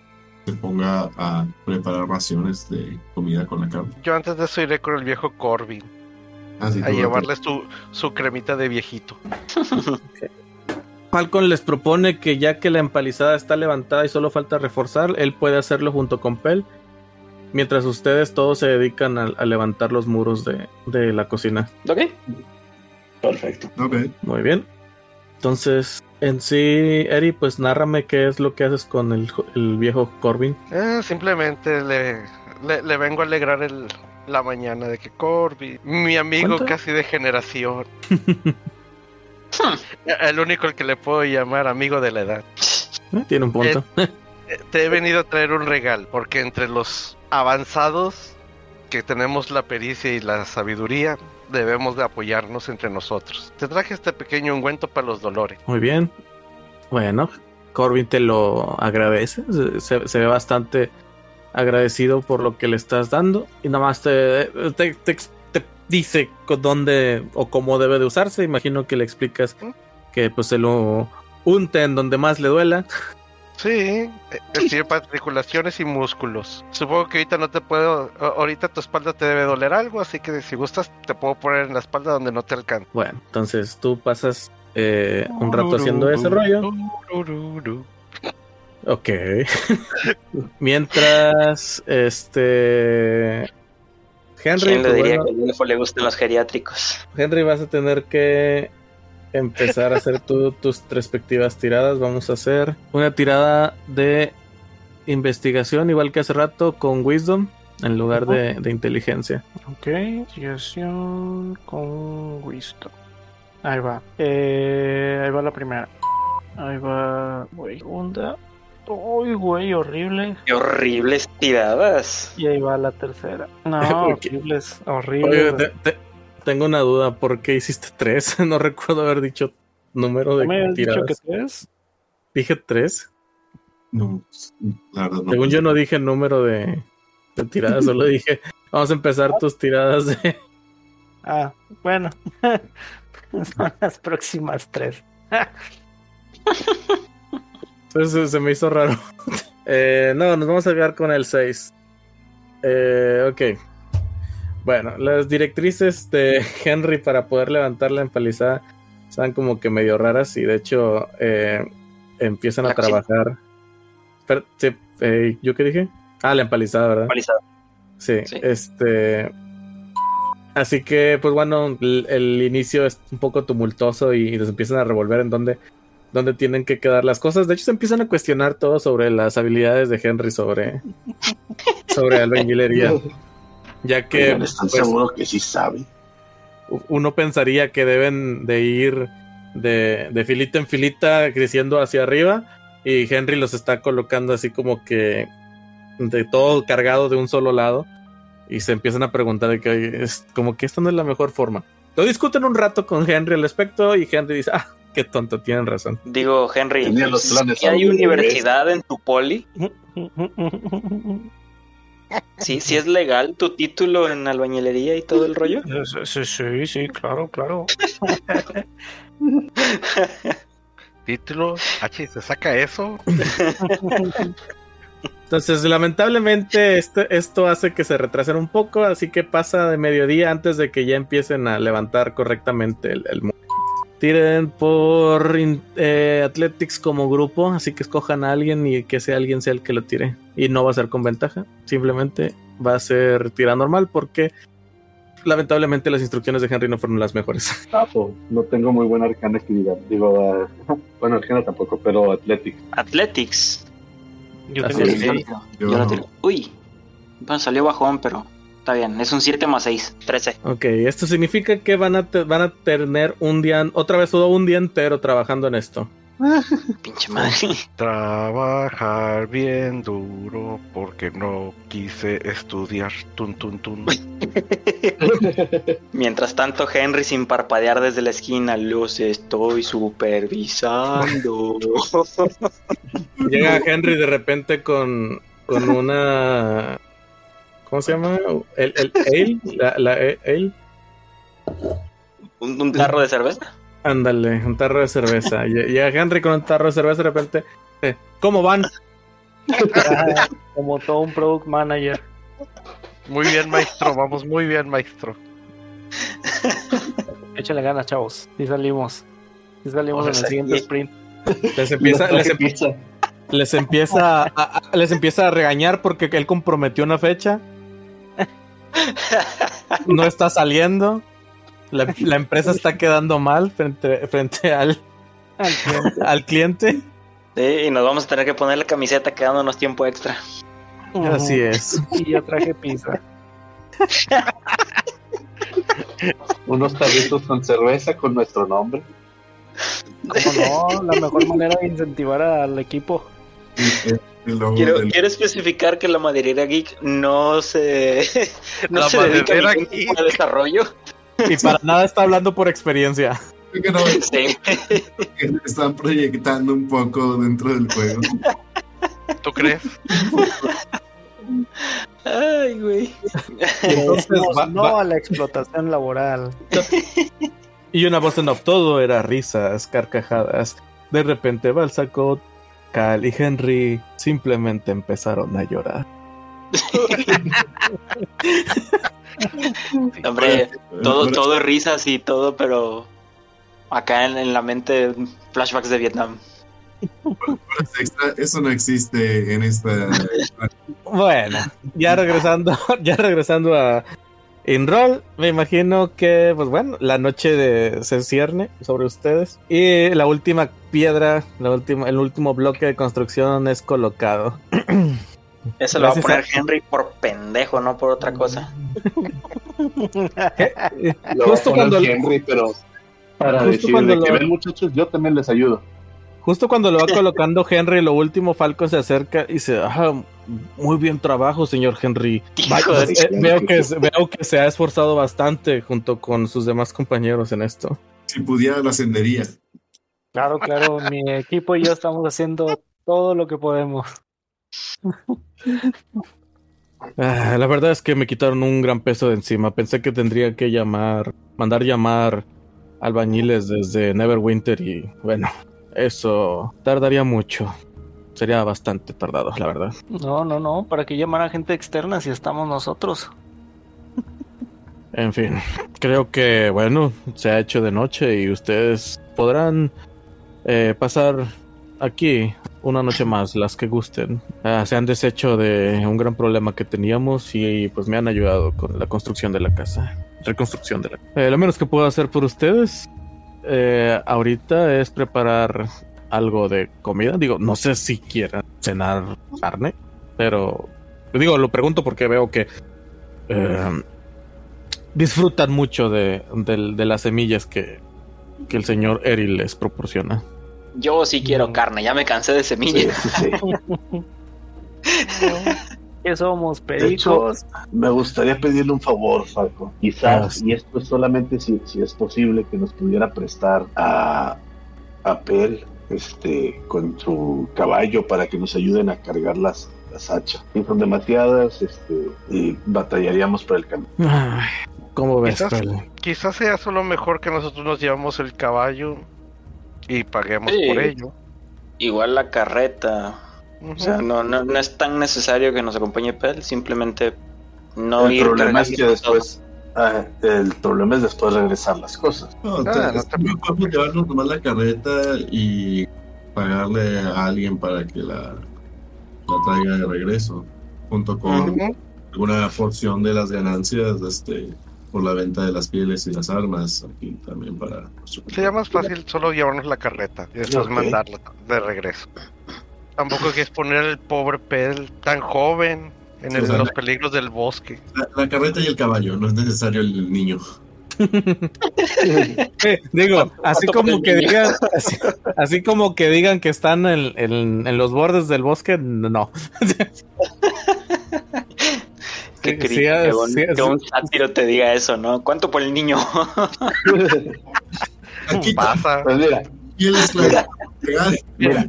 se ponga a preparar raciones de comida con la carne. Yo antes de eso iré con el viejo Corbin Así a llevarle su, su cremita de viejito. Falcon les propone que ya que la empalizada está levantada y solo falta reforzar, él puede hacerlo junto con Pel. Mientras ustedes todos se dedican a, a levantar los muros de, de la cocina. ¿Ok? Perfecto. Ok, Muy bien. Entonces, en sí, Eri, pues nárrame qué es lo que haces con el, el viejo Corbin. Eh, simplemente le, le, le vengo a alegrar el, la mañana de que Corbin, mi amigo ¿Cuánto? casi de generación, el único al que le puedo llamar amigo de la edad. Eh, Tiene un punto. Eh, Te he venido a traer un regalo, porque entre los avanzados que tenemos la pericia y la sabiduría, debemos de apoyarnos entre nosotros. Te traje este pequeño ungüento para los dolores. Muy bien. Bueno, Corbin te lo agradece. Se, ve bastante agradecido por lo que le estás dando. Y nada más te, te, te ex- te dice con dónde o cómo debe de usarse. Imagino que le explicas que pues se lo unte en donde más le duela. Sí, eh, para articulaciones y músculos. Supongo que ahorita no te puedo, a- ahorita tu espalda te debe doler algo, así que si gustas te puedo poner en la espalda donde no te alcanza. Bueno, entonces tú pasas eh, un rato haciendo ese rollo. Ok. Mientras, este... Henry, ¿Quién le pues, diría bueno, que al viejo le gustan los geriátricos? Henry, vas a tener que empezar a hacer tu- tus respectivas tiradas. Vamos a hacer una tirada de investigación, igual que hace rato, con Wisdom en lugar de, de inteligencia. Ok, investigación con Wisdom. Ahí va. Eh, ahí va la primera. Ahí va. Güey, segunda. Uy, güey, horrible. Qué horribles tiradas. Y ahí va la tercera. No, horribles, Oye, horribles. te- te- tengo una duda, ¿por qué hiciste tres? no recuerdo haber dicho número de ¿No me habías dicho tiradas. que tres? Dije tres. No, no. Según yo no dije número de, de tiradas, solo dije, vamos a empezar tus tiradas de... Ah, bueno. Son las próximas tres. Entonces se me hizo raro. Eh, no, nos vamos a quedar con el 6. Eh, ok. Bueno, las directrices de Henry para poder levantar la empalizada están como que medio raras y de hecho eh, empiezan a cocina. trabajar. Sí, eh, ¿Yo qué dije? Ah, la empalizada, ¿verdad? Palizada. Sí, Sí. este. Así que, pues bueno, el, el inicio es un poco tumultuoso y, les empiezan a revolver en dónde, dónde tienen que quedar las cosas. De hecho, se empiezan a cuestionar todo sobre las habilidades de Henry sobre, sobre albañilería. Ya que Oigan, ¿Están pues, seguros que sí sabe? uno pensaría que deben de ir de, de filita en filita creciendo hacia arriba y Henry los está colocando así como que de todo cargado de un solo lado y se empiezan a preguntar de que "Oye, es como que esta no es la mejor forma. Lo discuten un rato con Henry al respecto y Henry dice, ah, qué tonto, tienen razón. Digo, Henry, Tenía los planes ¿sí hay universidad en tu poli? ¿Sí, sí es legal tu título en albañilería y todo el rollo? Sí, sí, sí, sí, claro, claro. Título, H, ¿se saca eso? Entonces, lamentablemente, esto, esto hace que se retrasen un poco, así que pasa de mediodía antes de que ya empiecen a levantar correctamente el, el mu- Tiren por eh, Athletics como grupo, así que escojan a alguien y que sea alguien sea el que lo tire. Y no va a ser con ventaja, simplemente va a ser tira normal porque lamentablemente las instrucciones de Henry no fueron las mejores. Tapo. No tengo muy buena arcana actividad. Digo, ah, bueno, arcana tampoco, pero Athletics. Athletics. Yo tengo Yo yo no tiro. Uy, bueno, salió bajón, pero está bien. Es un 7 más 6, 13. Ok, esto significa que van a, te- van a tener un día, otra vez todo un día entero trabajando en esto. Pinche madre. Trabajar bien duro porque no quise estudiar. Tun, tun, tun. Mientras tanto, Henry sin parpadear desde la esquina, los estoy supervisando. Llega Henry de repente con, con una. ¿Cómo se llama? El, el ale, la, la ale. ¿Un, un tarro de cerveza? Ándale, un tarro de cerveza. Lle- Llega Henry con un tarro de cerveza de repente. eh, ¿Cómo van? Ah, Como todo un product manager. Muy bien, maestro. Vamos muy bien, maestro. Échale ganas, chavos. Sí salimos. Sí salimos en el siguiente sprint. Les empieza, les, em- les empieza, a, a- les empieza a regañar porque él comprometió una fecha. No está saliendo. La, la empresa está quedando mal frente, frente al, Al cliente. al cliente. Sí, y nos vamos a tener que poner la camiseta quedándonos tiempo extra. Así es. Y yo traje pizza. Unos tarritos con cerveza con nuestro nombre. ¿Cómo no? La mejor manera de incentivar al equipo. Quiero, del- quiero especificar que la maderería geek no se, no La se dedica a maderera geek. desarrollo. Y para nada está hablando por experiencia. que no, Sí. están proyectando un poco dentro del juego. ¿Tú crees? Ay, güey. Entonces, va- no va- a la explotación laboral. Y una voz en off, todo era risas, carcajadas. De repente Balsacot, Cal y Henry simplemente empezaron a llorar. Hombre, todo, todo risas y todo, pero acá en, en la mente flashbacks de Vietnam. eso no existe en esta. Bueno, ya regresando, ya regresando a, En rol, me imagino que, pues bueno, la noche de se cierne sobre ustedes. Y la última piedra, la última, el último bloque de construcción es colocado. Eso lo va a poner a- Henry por pendejo, no por otra cosa. Lo va a Justo poner cuando- Henry, pero para que lo- ven muchachos, yo también les ayudo. Justo cuando lo va colocando Henry, lo último, Falcon se acerca y dice, ah, muy bien trabajo, señor Henry. Vaya, eh, veo, que, veo que se ha esforzado bastante junto con sus demás compañeros en esto. Si pudiera, la ascendería. Claro, claro, mi equipo y yo estamos haciendo todo lo que podemos. Ah, la verdad es que me quitaron un gran peso de encima. Pensé que tendría que llamar, mandar llamar albañiles desde Neverwinter y bueno, eso tardaría mucho. Sería bastante tardado, la verdad. No, no, no, para que llamar a gente externa si estamos nosotros. En fin, creo que bueno, se ha hecho de noche y ustedes podrán eh, pasar aquí una noche más, las que gusten. Ah, se han deshecho de un gran problema que teníamos y pues me han ayudado con la construcción de la casa, reconstrucción de la. Eh, lo menos que puedo hacer por ustedes eh, ahorita es preparar algo de comida. Digo, no sé si quieran cenar carne, pero digo, lo pregunto porque veo que eh, disfrutan mucho de, del- de las semillas que, que el señor Eril les proporciona. Yo sí quiero carne, ya me cansé de semillas. sí, sí. ¿Qué somos, De hecho, pericos? me gustaría pedirle un favor, Falco. Quizás, Ah, y esto es solamente si, si es posible, que nos pudiera prestar a, a Pel este, con su caballo para que nos ayuden a cargar las, las hachas. Si son demasiadas, este, y batallaríamos por el camino. Ay, ¿Cómo ves, Quizás- sea solo mejor que nosotros nos llevamos el caballo y paguemos Sí. por ello. Igual la carreta. O sea, no, no, no es tan necesario que nos acompañe Pel, simplemente no el ir problema es que después, ah, el problema es después regresar las cosas. No, Ah, te- no te podemos llevarnos nomás la carreta y pagarle a alguien para que la, la traiga de regreso, junto con Ujú. alguna porción de las ganancias este, por la venta de las pieles y las armas, aquí también para... Sería más fácil solo llevarnos la carreta y después mandarla de regreso. Tampoco hay que exponer al pobre Pel tan joven en Sí, el- o sea, los la- peligros del bosque. La, la carreta y el caballo, no es necesario el niño. Eh, digo, así como que el digan, así, así como que digan que están en, en- en los bordes del bosque, no. Qué Sí, crítico, sí, que es- un, sí, es- que un sátiro te diga eso, ¿no? ¿Cuánto por el niño? Aquí Pasa. Pues mira, claras. Legal. mira,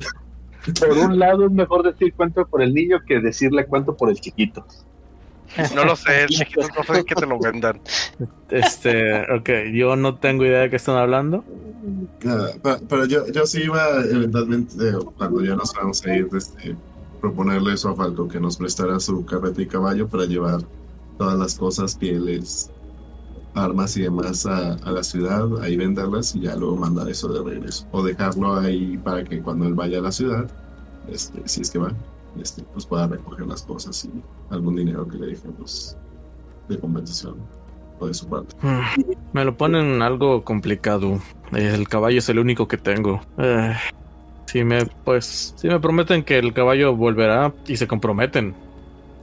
por un lado es mejor decir cuánto por el niño que decirle cuánto por el chiquito. No lo sé, el chiquito no sé que te lo vendan. Este, ok, yo no tengo idea de qué están hablando. Nada, pero yo, yo sí iba eventualmente, eh, cuando ya nos vamos a ir, este, proponerle eso a Falco, que nos prestara su carreta y caballo para llevar todas las cosas, pieles, armas y demás a, la ciudad, ahí venderlas y ya luego mandar eso de regreso. O dejarlo ahí para que cuando él vaya a la ciudad, este, si es que va, este, pues pueda recoger las cosas y algún dinero que le dejemos de compensación o de su parte. Hmm, Me lo ponen algo complicado. El caballo es el único que tengo. Eh, si me, pues, si me prometen que el caballo volverá y se comprometen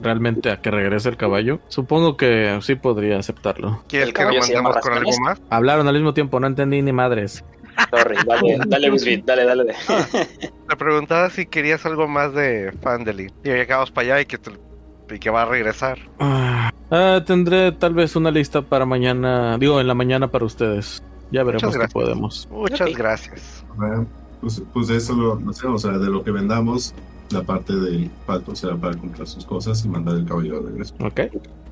realmente a que regrese el caballo, supongo que sí podría aceptarlo. ¿Quieres El que lo mandemos con algo más? Hablaron al mismo tiempo, no entendí ni madres. Sorry, dale, dale, dale, dale. Te preguntaba si querías algo más de Fandeli. Y ya que vamos para allá y que, te- y que va a regresar. Ah, ah, tendré tal vez una lista para mañana, digo, en la mañana para ustedes. Ya veremos qué podemos. Muchas Ok. gracias. Bueno, Pues, pues de eso lo hacemos, o sea, de lo que vendamos, la parte del Falco será para comprar sus cosas y mandar el caballo de regreso. ¿Ok?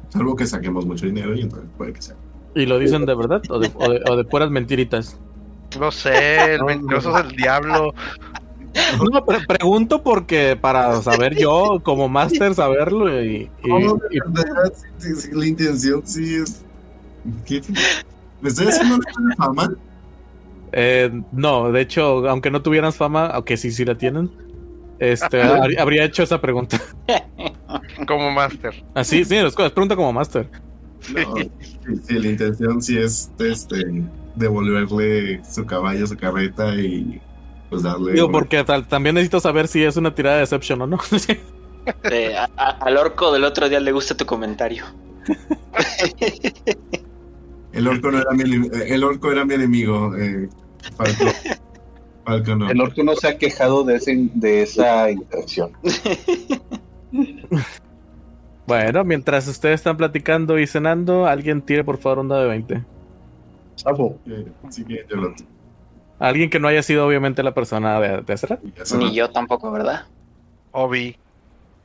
Salvo que saquemos mucho dinero y entonces puede que sea. ¿Y lo dicen de verdad o de, o de- o de puras mentiritas? No sé, el mentiroso es el diablo. No, pre- pregunto porque para saber yo como máster saberlo y, y- No, de y- verdad, sí, sí, la intención sí es. ¿Qué? ¿Me estoy haciendo una fama? Eh, no, de hecho, aunque no tuvieran fama, aunque sí sí la tienen, este habr- habría hecho esa pregunta. Como máster. Así, sí, es es pregunta como máster. No, sí, sí, la intención sí es este devolverle su caballo, su carreta y pues darle. Digo, porque tal- también necesito saber si es una tirada de Deception o no. Eh, a- a- al orco del otro día le gusta tu comentario. El orco no era mi eh, el orco era mi enemigo. Eh, Falco. Falco no. El orco no se ha quejado de, ese, de esa interacción. bueno, mientras ustedes están platicando y cenando, alguien tire por favor una de 20. Sabo. Eh, Alguien que no haya sido obviamente la persona de, de hace rato. ya se Ni yo tampoco, ¿verdad? Obi.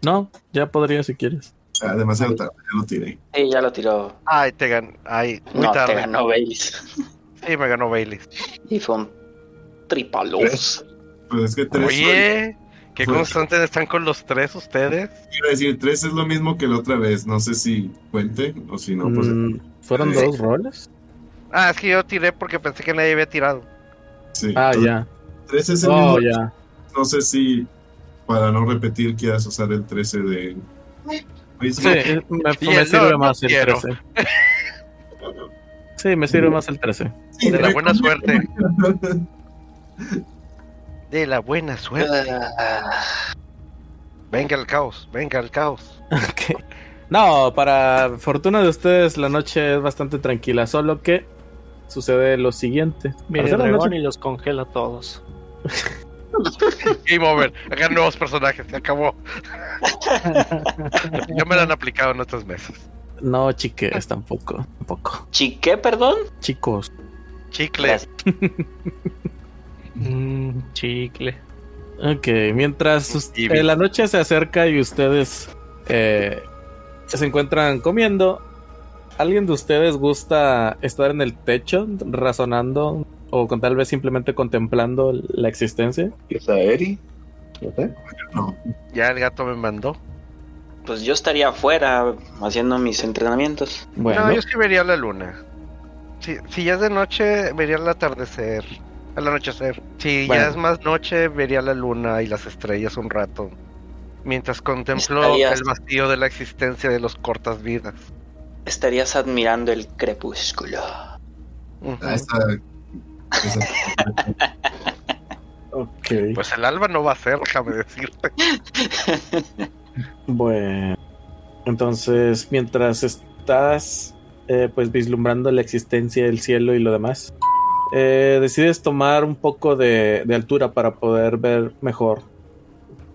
No, ya podría si quieres. Ah, demasiado tarde, ya lo tiré. Sí, ya lo tiró. Ay, te ganó. Ay, muy No, tarde. te ganó Baileys. Sí, me ganó Bailey. Y fue un tripalos. Pues es que tres. Oye, qué constantes están con los tres ustedes. Iba a decir, tres es lo mismo que la otra vez. No sé si cuente o si no, pues. Mm, ¿Fueron Sí. dos roles? Ah, es que yo tiré porque pensé que nadie había tirado. Sí. Ah, Entonces, ya. Tres es el Oh, mismo. ya. No sé si para no repetir quieras usar el 13 de. Sí, eh, me, Y sirve no, más no el quiero. 13. Sí, me sirve más el 13. sí, de la buena conviene. De la buena suerte. Venga el caos, venga el caos. No, para fortuna de ustedes, la noche es bastante tranquila, solo que sucede lo siguiente. Viene el dragón noche- y los congela a todos. Game over. Hagan nuevos personajes, se acabó. ya me lo han aplicado en otros meses. No, chiques, tampoco. Tampoco. ¿Chiqué, perdón? Chicos. Chicle. Mm, chicle. Ok, mientras eh, la noche se acerca y ustedes eh, se encuentran comiendo, ¿alguien de ustedes gusta estar en el techo razonando o con tal vez simplemente contemplando la existencia? ¿Quizá Eri? No sé. No, Ya el gato me mandó. Pues yo estaría afuera haciendo mis entrenamientos. Bueno, No, yo sí vería la luna. Si, si ya es de noche, vería el atardecer. El anochecer. Si Bueno. ya es más noche, vería la luna y las estrellas un rato. Mientras contemplo Estarías- el vacío de la existencia de los cortas vidas. Estarías admirando el crepúsculo. Ujú. ah, esa, esa- ok. Pues el alba no va a ser, déjame decirte. Bueno, entonces mientras estás eh, pues vislumbrando la existencia del cielo y lo demás, eh, decides tomar un poco de, de altura para poder ver mejor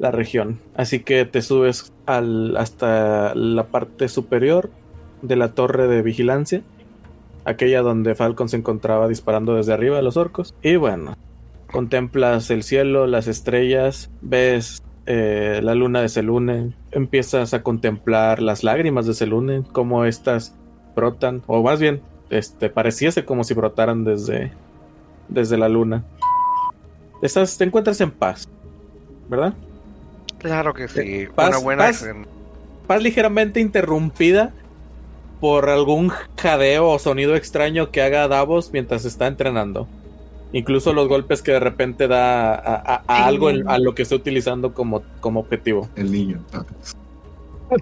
la región. Así que te subes al, hasta la parte superior de la torre de vigilancia, aquella donde Falcon se encontraba disparando desde arriba a los orcos. Y bueno, contemplas el cielo, las estrellas, ves eh, la luna de Selune, empiezas a contemplar las lágrimas de Selune, como estas brotan, o más bien, este, pareciese como si brotaran desde, desde la luna. Estás, te encuentras en paz, ¿verdad? Claro que sí. Paz- Una buena. paz. Paz ligeramente interrumpida por algún jadeo o sonido extraño que haga Davos mientras está entrenando. Incluso los golpes que de repente da a, a- a algo en- a lo que está utilizando como, como objetivo. el niño.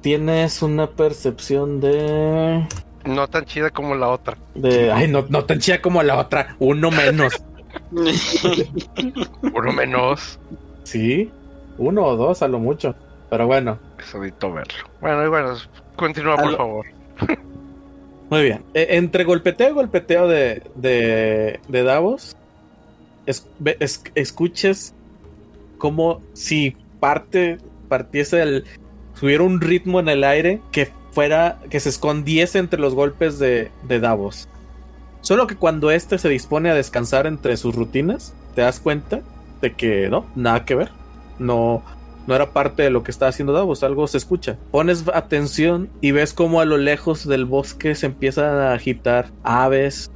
Tienes una percepción de. No tan chida como la otra. de ay, no, no tan chida como la otra. Uno menos. Uno menos. sí, uno o dos a lo mucho. Pero bueno, Eso necesito verlo. Bueno, y bueno, continúa A por lo- favor. Muy bien. E- entre golpeteo y golpeteo de, de, de Davos, es- escuches como si parte, partiese el. Hubiera un ritmo en el aire que fuera. que se escondiese entre los golpes de, de Davos. Solo que cuando este se dispone a descansar entre sus rutinas, te das cuenta de que no, nada que ver. No, no era parte de lo que estaba haciendo Davos, algo se escucha. Pones atención y ves como a lo lejos del bosque se empiezan a agitar aves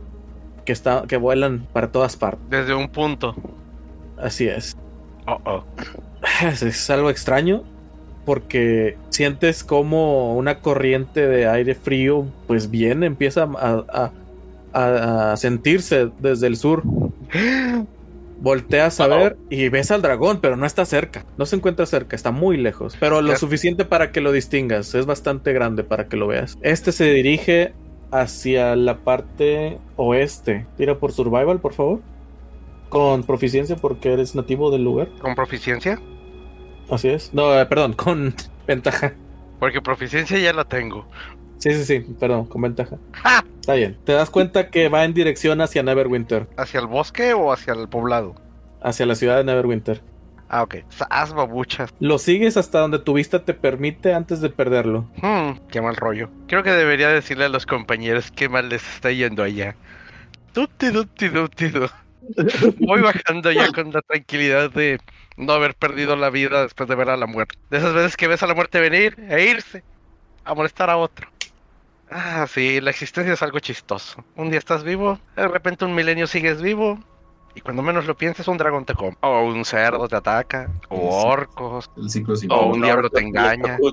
que, está, que vuelan para todas partes. Desde un punto. Así es. Oh, oh. Es, es algo extraño porque sientes como una corriente de aire frío pues viene, empieza a, a- a- a sentirse desde el sur. Volteas a ver y ves al dragón, pero no está cerca. No se encuentra cerca, está muy lejos. Pero lo suficiente para que lo distingas. Es bastante grande para que lo veas. Este se dirige hacia la parte oeste. Tira por survival, por favor. Con proficiencia porque eres nativo del lugar. ¿Con proficiencia? Así es. No, eh, perdón, con ventaja. Porque proficiencia ya la tengo. Sí, sí, sí, perdón, con ventaja. ¡Ja! Está bien. Te das cuenta que va en dirección hacia Neverwinter, ¿Hacia el bosque o hacia el poblado? hacia la ciudad de Neverwinter. Ah, ok. Sas babuchas. Lo sigues hasta donde tu vista te permite antes de perderlo. Hmm, qué mal rollo. Creo que debería decirle a los compañeros qué mal les está yendo allá. Tuti, tuti, tu. Voy bajando ya con la tranquilidad de no haber perdido la vida después de ver a la muerte. De esas veces que ves a la muerte venir e irse a molestar a otro. Ah, sí, la existencia es algo chistoso. Un día estás vivo, de repente un milenio sigues vivo, y cuando menos lo pienses, un dragón te come. O un cerdo te ataca, o orcos. El ciclo sin O un diablo te engaña.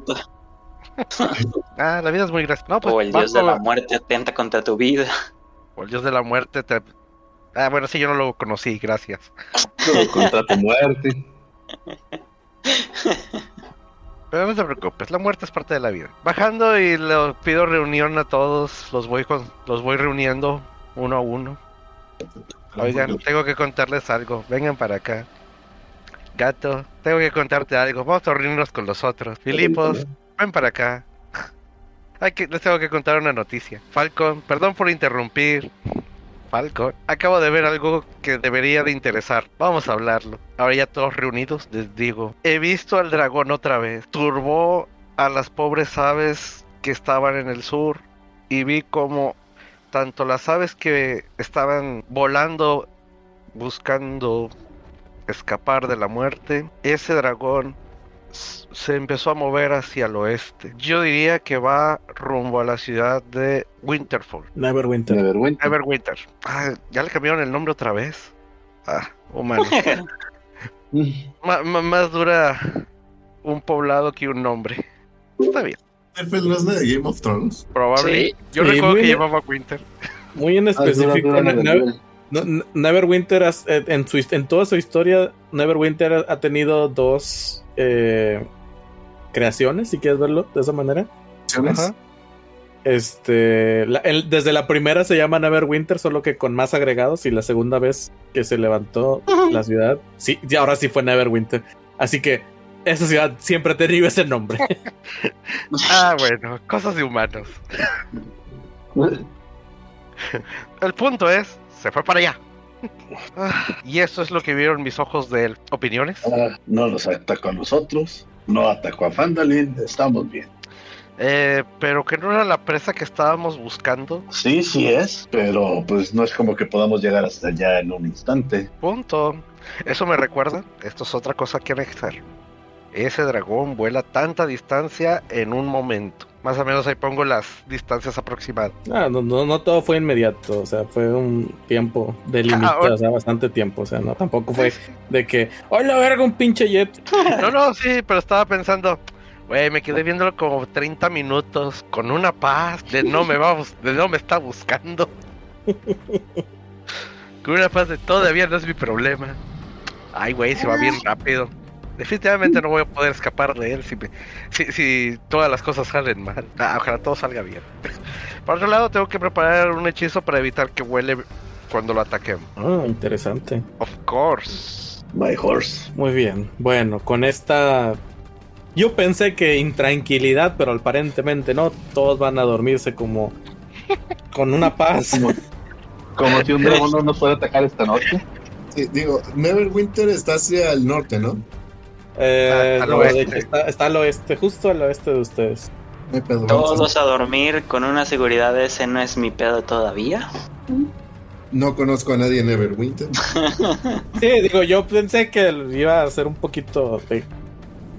Ah, la vida es muy graciosa. No, pues O el dios de la muerte atenta contra tu vida. o el dios de la muerte te... Ah, bueno, sí, yo no lo conocí, gracias. contra tu muerte. Pero no te preocupes, la muerte es parte de la vida. Bajando y le pido reunión a todos, los voy con, los voy reuniendo uno a uno. Oigan, tengo que contarles algo, vengan para acá. Gato, tengo que contarte algo, vamos a reunirnos con los otros. Filipos, ven para acá. Hay que, les tengo que contar una noticia. Falcon, perdón por interrumpir. Falcon, acabo de ver algo que debería de interesar. Vamos a hablarlo. Ahora ya todos reunidos, les digo. He visto al dragón otra vez. Turbó a las pobres aves que estaban en el sur. Y vi como tanto las aves que estaban volando buscando escapar de la muerte, ese dragón se empezó a mover hacia el oeste. Yo diría que va rumbo a la ciudad de Winterfell. Neverwinter. Neverwinter. Everwinter. Ah, ya le cambiaron el nombre otra vez. Ah, humano. Ma- ma- más dura un poblado que un nombre. Está bien. Winterfell no es de Game of Thrones. Probable. Sí. Yo Sí, recuerdo que llevaba Winter. Muy en Ah, específico, Neverwinter, eh, en, su, en toda su historia, Neverwinter ha tenido dos eh, creaciones, si quieres verlo de esa manera. Ajá. Este, la- el- desde la primera se llama Neverwinter, solo que con más agregados, y la segunda vez que se levantó la ciudad, sí, y ahora sí fue Neverwinter. Así que esa ciudad siempre ha tenido ese nombre. Ah, bueno, cosas de humanos. El punto es, se fue para allá. Ah, Y eso es lo que vieron mis ojos de él. ¿Opiniones? Ah, no nos atacó a nosotros, no atacó a Fandalin, estamos bien. Eh, pero que no era la presa que estábamos buscando. Sí, sí es, pero pues no es como que podamos llegar hasta allá en un instante. Punto. Eso me recuerda, esto es otra cosa que anexar. Ese dragón vuela tanta distancia en un momento. Más o menos ahí pongo las distancias aproximadas. Ah, no, no, no todo fue inmediato, o sea, fue un tiempo delimitado, ahora- o sea, bastante tiempo, o sea, no, tampoco fue de que, ¡ay, la verga, un pinche jet! No, no, sí, pero estaba pensando, güey, me quedé viéndolo como 30 minutos con una paz de no me va, de no me está buscando. con una paz de todavía no es mi problema. Ay, güey, se va bien rápido. Definitivamente no voy a poder escapar de él si, me- si, si todas las cosas salen mal. Ah, ojalá todo salga bien. Por otro lado, tengo que preparar un hechizo para evitar que huele cuando lo ataquemos. Ah, interesante. Of course. My horse. Muy bien. Bueno, con esta. Yo pensé que intranquilidad, pero aparentemente no. Todos van a dormirse como. con una paz. Como, como si un dragón no nos fuera a atacar esta noche. Sí, digo, Neverwinter está hacia el norte, ¿no? Eh, al oeste. está, está al oeste, justo al oeste de ustedes. Pedo, Todos a dormir con una seguridad de ese no es mi pedo todavía. No conozco a nadie en Neverwinter. Sí, digo, yo pensé que iba a ser un poquito. de-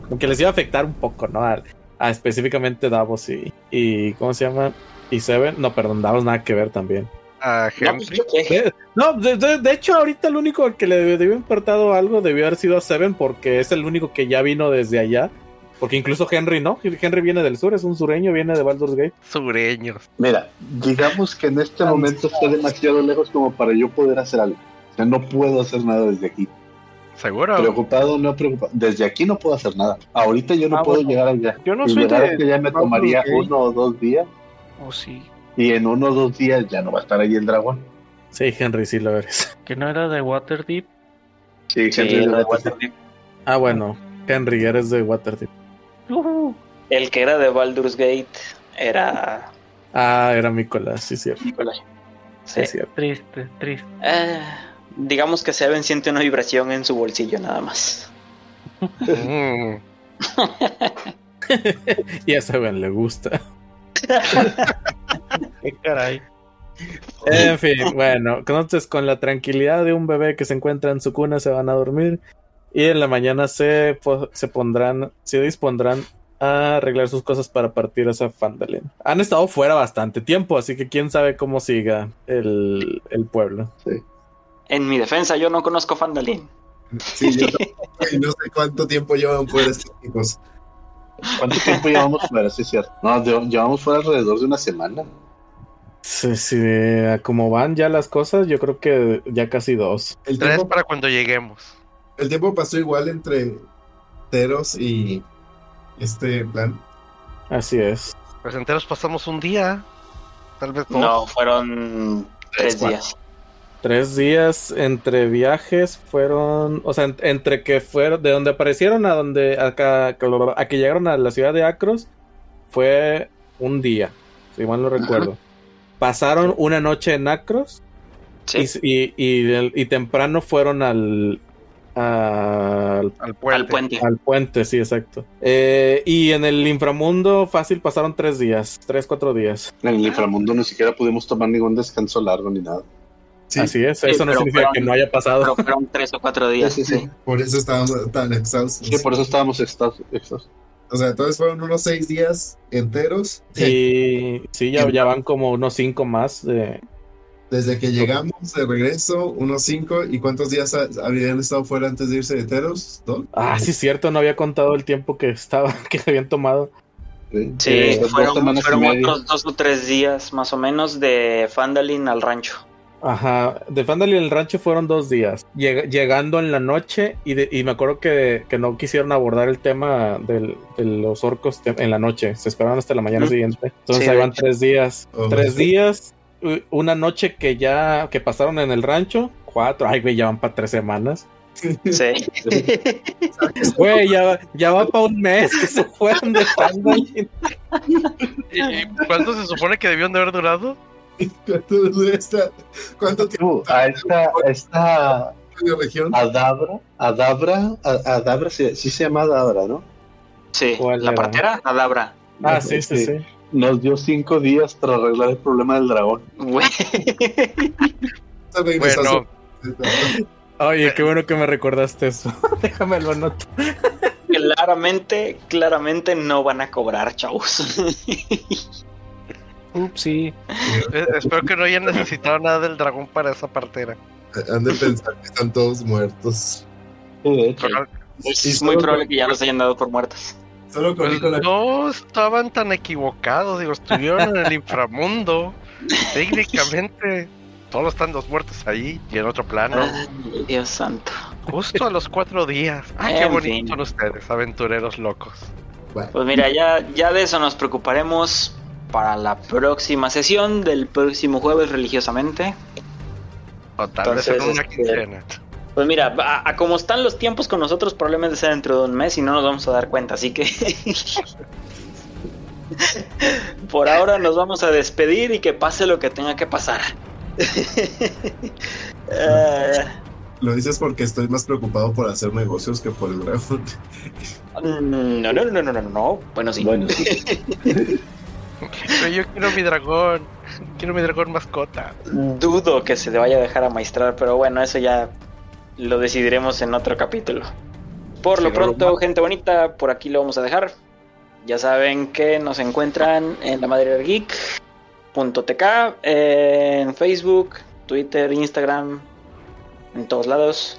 como que les iba a afectar un poco, ¿no? A, a específicamente Davos y, y. ¿Cómo se llama? Y Seven. No, perdón, Davos nada que ver también. A No, pues. De, no, de, de- de hecho, ahorita el único al que le debió importado algo debió haber sido a Seven, porque es el único que ya vino desde allá. Porque incluso Henry, ¿no? Henry viene del sur, es un sureño, viene de Baldur's Gate. Sureños. Mira, digamos que en este momento está demasiado lejos como para yo poder hacer algo. O sea, no puedo hacer nada desde aquí. ¿Seguro? Preocupado, no preocupado. Desde aquí no puedo hacer nada. Ahorita yo no Ah, puedo bueno. llegar allá. Yo no y soy llegar de. allá me tomaría uno o dos días. Oh, sí. Y en uno o dos días ya no va a estar ahí el dragón. Sí, Henry, sí lo eres. Que no era de Waterdeep. Sí, Sí, Henry, lo de de- Waterdeep. Ah, bueno, Henry, eres de Waterdeep. El que era de Baldur's Gate era Ah, era Nicolás, sí, cierto. Nicolás. Sí, Sí. es cierto. Triste, triste. Eh, digamos que Seven siente una vibración en su bolsillo nada más. Y a Seven le gusta. Qué caray. En fin, bueno, entonces con la tranquilidad de un bebé que se encuentra en su cuna se van a dormir y en la mañana se, se pondrán, se dispondrán a arreglar sus cosas para partir hacia Fandalin. Han estado fuera bastante tiempo, así que quién sabe cómo siga el, el pueblo. En mi defensa, yo no conozco Fandalin. Sí, yo no sé cuánto tiempo llevan fuera estos chicos. ¿Cuánto tiempo llevamos fuera? Sí, es cierto. No, lle- llevamos fuera alrededor de una semana. Sí, sí, a como van ya las cosas, yo creo que ya casi dos. El Tres tiempo, para cuando lleguemos. el tiempo pasó igual entre Teros y este plan. Así es. Pues enteros pasamos un día. Tal vez dos. No, fueron tres días. Tres días entre viajes fueron, o sea, en- entre que fueron, de donde aparecieron a donde, acá, a que llegaron a la ciudad de Acros, fue un día, si mal no recuerdo. Pasaron una noche en Acros Sí, y, y, y, temprano fueron al, al, Al puente. al puente. al puente, sí, exacto. Eh, y en el inframundo fácil pasaron tres días, tres, cuatro días. En el inframundo ni siquiera pudimos tomar ningún descanso largo ni nada. Sí, Así es, Sí, eso no significa fueron- que no haya pasado. Pero fueron tres o cuatro días. Sí, sí, sí. sí. por eso estábamos tan exhaustos. Sí, por eso estábamos exhaustos. O sea, entonces fueron unos seis días enteros. Y sí, ya, ya van como unos cinco más de, Desde que llegamos de regreso, unos cinco. ¿Y cuántos días ha- habían estado fuera antes de irse de Teros? ¿Dos? Ah, sí, cierto, no había contado el tiempo que estaba, que habían tomado. Sí, Sí, Eh, dos fueron, fueron otros dos o tres días más o menos de Fandalin al rancho. Ajá, de Fandal y el rancho fueron dos días, Lleg- llegando en la noche y, de- y me acuerdo que, que no quisieron abordar el tema del- de los orcos en la noche, se esperaron hasta la mañana Ujú. siguiente. Entonces Sí, ahí van tres días, Oh. tres días, una noche que ya, que pasaron en el rancho, cuatro, ay güey, ya van para tres semanas. Sí. Güey, ya, va- ya va para un mes que se fueron de Fandal. ¿Y y cuánto se supone que debieron de haber durado? ¿Cuánto, dura esta- cuánto tiempo Tú, a esta, esta región? Adabra, Adabra, A- Adabra, sí, sí se llama Adabra, ¿no? Sí, ¿Cuál la era? partera, Adabra. Ah, sí, sí, Sí. sí. Nos dio cinco días para arreglar el problema del dragón. Güey. Bueno, Oye, qué bueno que me recordaste eso. Déjame lo anoto. claramente, claramente no van a cobrar, chavos. Ups, sí. eh, espero que no hayan necesitado nada del dragón para esa partera. Han de pensar que están todos muertos. Sí, Es muy probable que ya los hayan dado por muertos. Solo con pues, Nicolás. no estaban tan equivocados, digo, estuvieron en el inframundo. Técnicamente, solo están los muertos ahí y en otro plano. Ay, Dios santo. Justo a los cuatro días. Ah, qué bonitos son ustedes, aventureros locos. Bueno, Pues mira, ya, ya de eso nos preocuparemos para la próxima sesión del próximo jueves religiosamente. O tal vez en Entonces, una este, quincena. Pues mira, a, a como están los tiempos con nosotros, probablemente sea dentro de un mes y no nos vamos a dar cuenta, así que por ahora nos vamos a despedir y que pase lo que tenga que pasar. Eh, lo dices porque estoy más preocupado por hacer negocios que por el dragón. no, no, no, no, no, no, no. Bueno, sí. Bueno, sí. Pero yo quiero mi dragón. Quiero mi dragón mascota. Dudo que se le vaya a dejar amaestrar, pero bueno, eso ya lo decidiremos en otro capítulo. Por Sí, lo no, pronto, lo- gente bonita, por aquí lo vamos a dejar. Ya saben que nos encuentran en la madre geek.tk, en Facebook, Twitter, Instagram, en todos lados.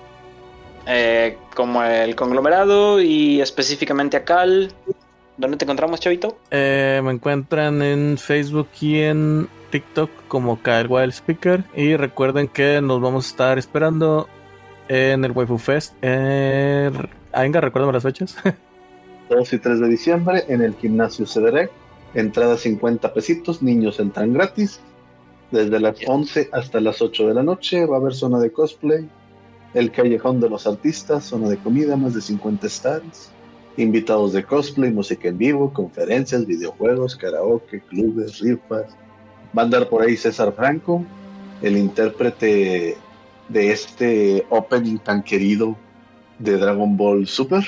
Eh, como el conglomerado y específicamente a Cal. ¿Dónde te encontramos, Chavito? Eh, me encuentran en Facebook y en TikTok como Kyle Wild Speaker. Y recuerden que nos vamos a estar esperando en el Waifu Fest. Eh, Ainga, recuérdame las fechas. 2 y 3 de diciembre en el gimnasio Cederec. Entrada 50 pesitos, niños entran gratis. Desde las 11 hasta las 8 de la noche va a haber zona de cosplay, el callejón de los artistas, zona de comida, más de 50 stands, invitados de cosplay, música en vivo, conferencias, videojuegos, karaoke, clubes, rifas. Va a andar por ahí César Franco, el intérprete de este opening tan querido de Dragon Ball Super.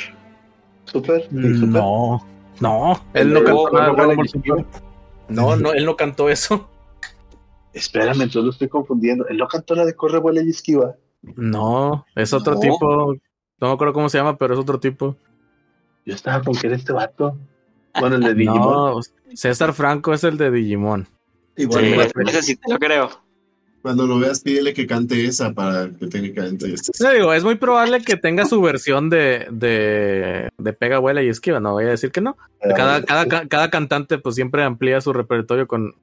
Super, Super. No, no, él no cantó nada Dragon Ball Super. No, no, él no cantó eso. Espérame, entonces lo estoy confundiendo. Él no cantó la de Corre, Vuela y Esquiva. No, es otro No. tipo. No me acuerdo cómo se llama, pero es otro tipo. Yo estaba con que era este vato. Bueno, el de Digimon. No, César Franco es el de Digimon. Igual Sí, cuando- ese sí te lo creo. cuando lo veas, pídele que cante esa para que técnicamente estés. No, digo, es muy probable que tenga su versión de, de, de pega, vuela y esquiva. No voy a decir que no. Cada, cada, ca- cada cantante, pues siempre amplía su repertorio con,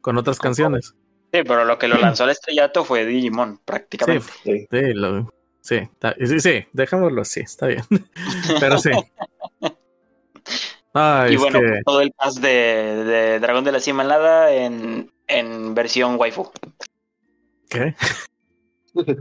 con otras canciones. Sí, pero lo que lo lanzó al estrellato fue Digimon, prácticamente. Sí. Sí, lo- sí, está- sí, sí, dejémoslo así, está bien. Pero sí. Ay, y es bueno, que, pues, todo el cast de, de Dragón de la Cima Helada en, en versión waifu. ¿qué?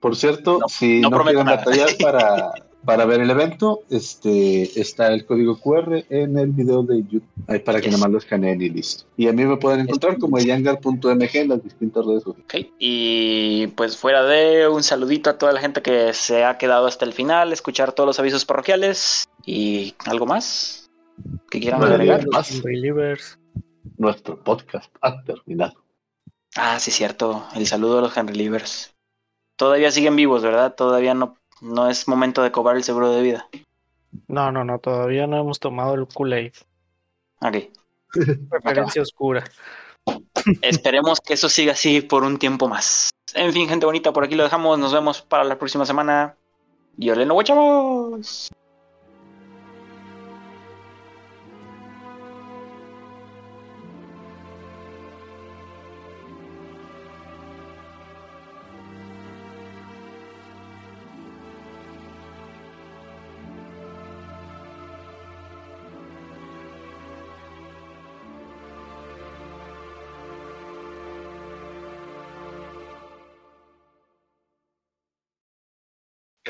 Por cierto, No- si no no, quieren batallar para, para ver el evento, este está el código QR en el video de YouTube. Ahí para que nada más lo escaneen y listo. Y a mí me pueden encontrar como yangar.mg en las distintas redes sociales. Ok, Y pues fuera de un saludito a toda la gente que se ha quedado hasta el final, escuchar todos los avisos parroquiales y algo más que quieran Vale, agregar. Más. Nuestro podcast ha terminado. Ah, sí, cierto. El saludo a los Henry Livers. Todavía siguen vivos, ¿verdad? Todavía no, no es momento de cobrar el seguro de vida. No, no, no, todavía no hemos tomado el Kool-Aid. Ok. Preferencia oscura. Esperemos que eso siga así por un tiempo más. En fin, gente bonita, por aquí lo dejamos. Nos vemos para la próxima semana. Y Orleno, guachamos.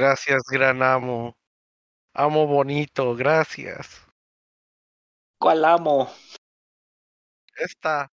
Gracias, gran amo. Amo bonito, gracias. ¿Cuál amo? Esta.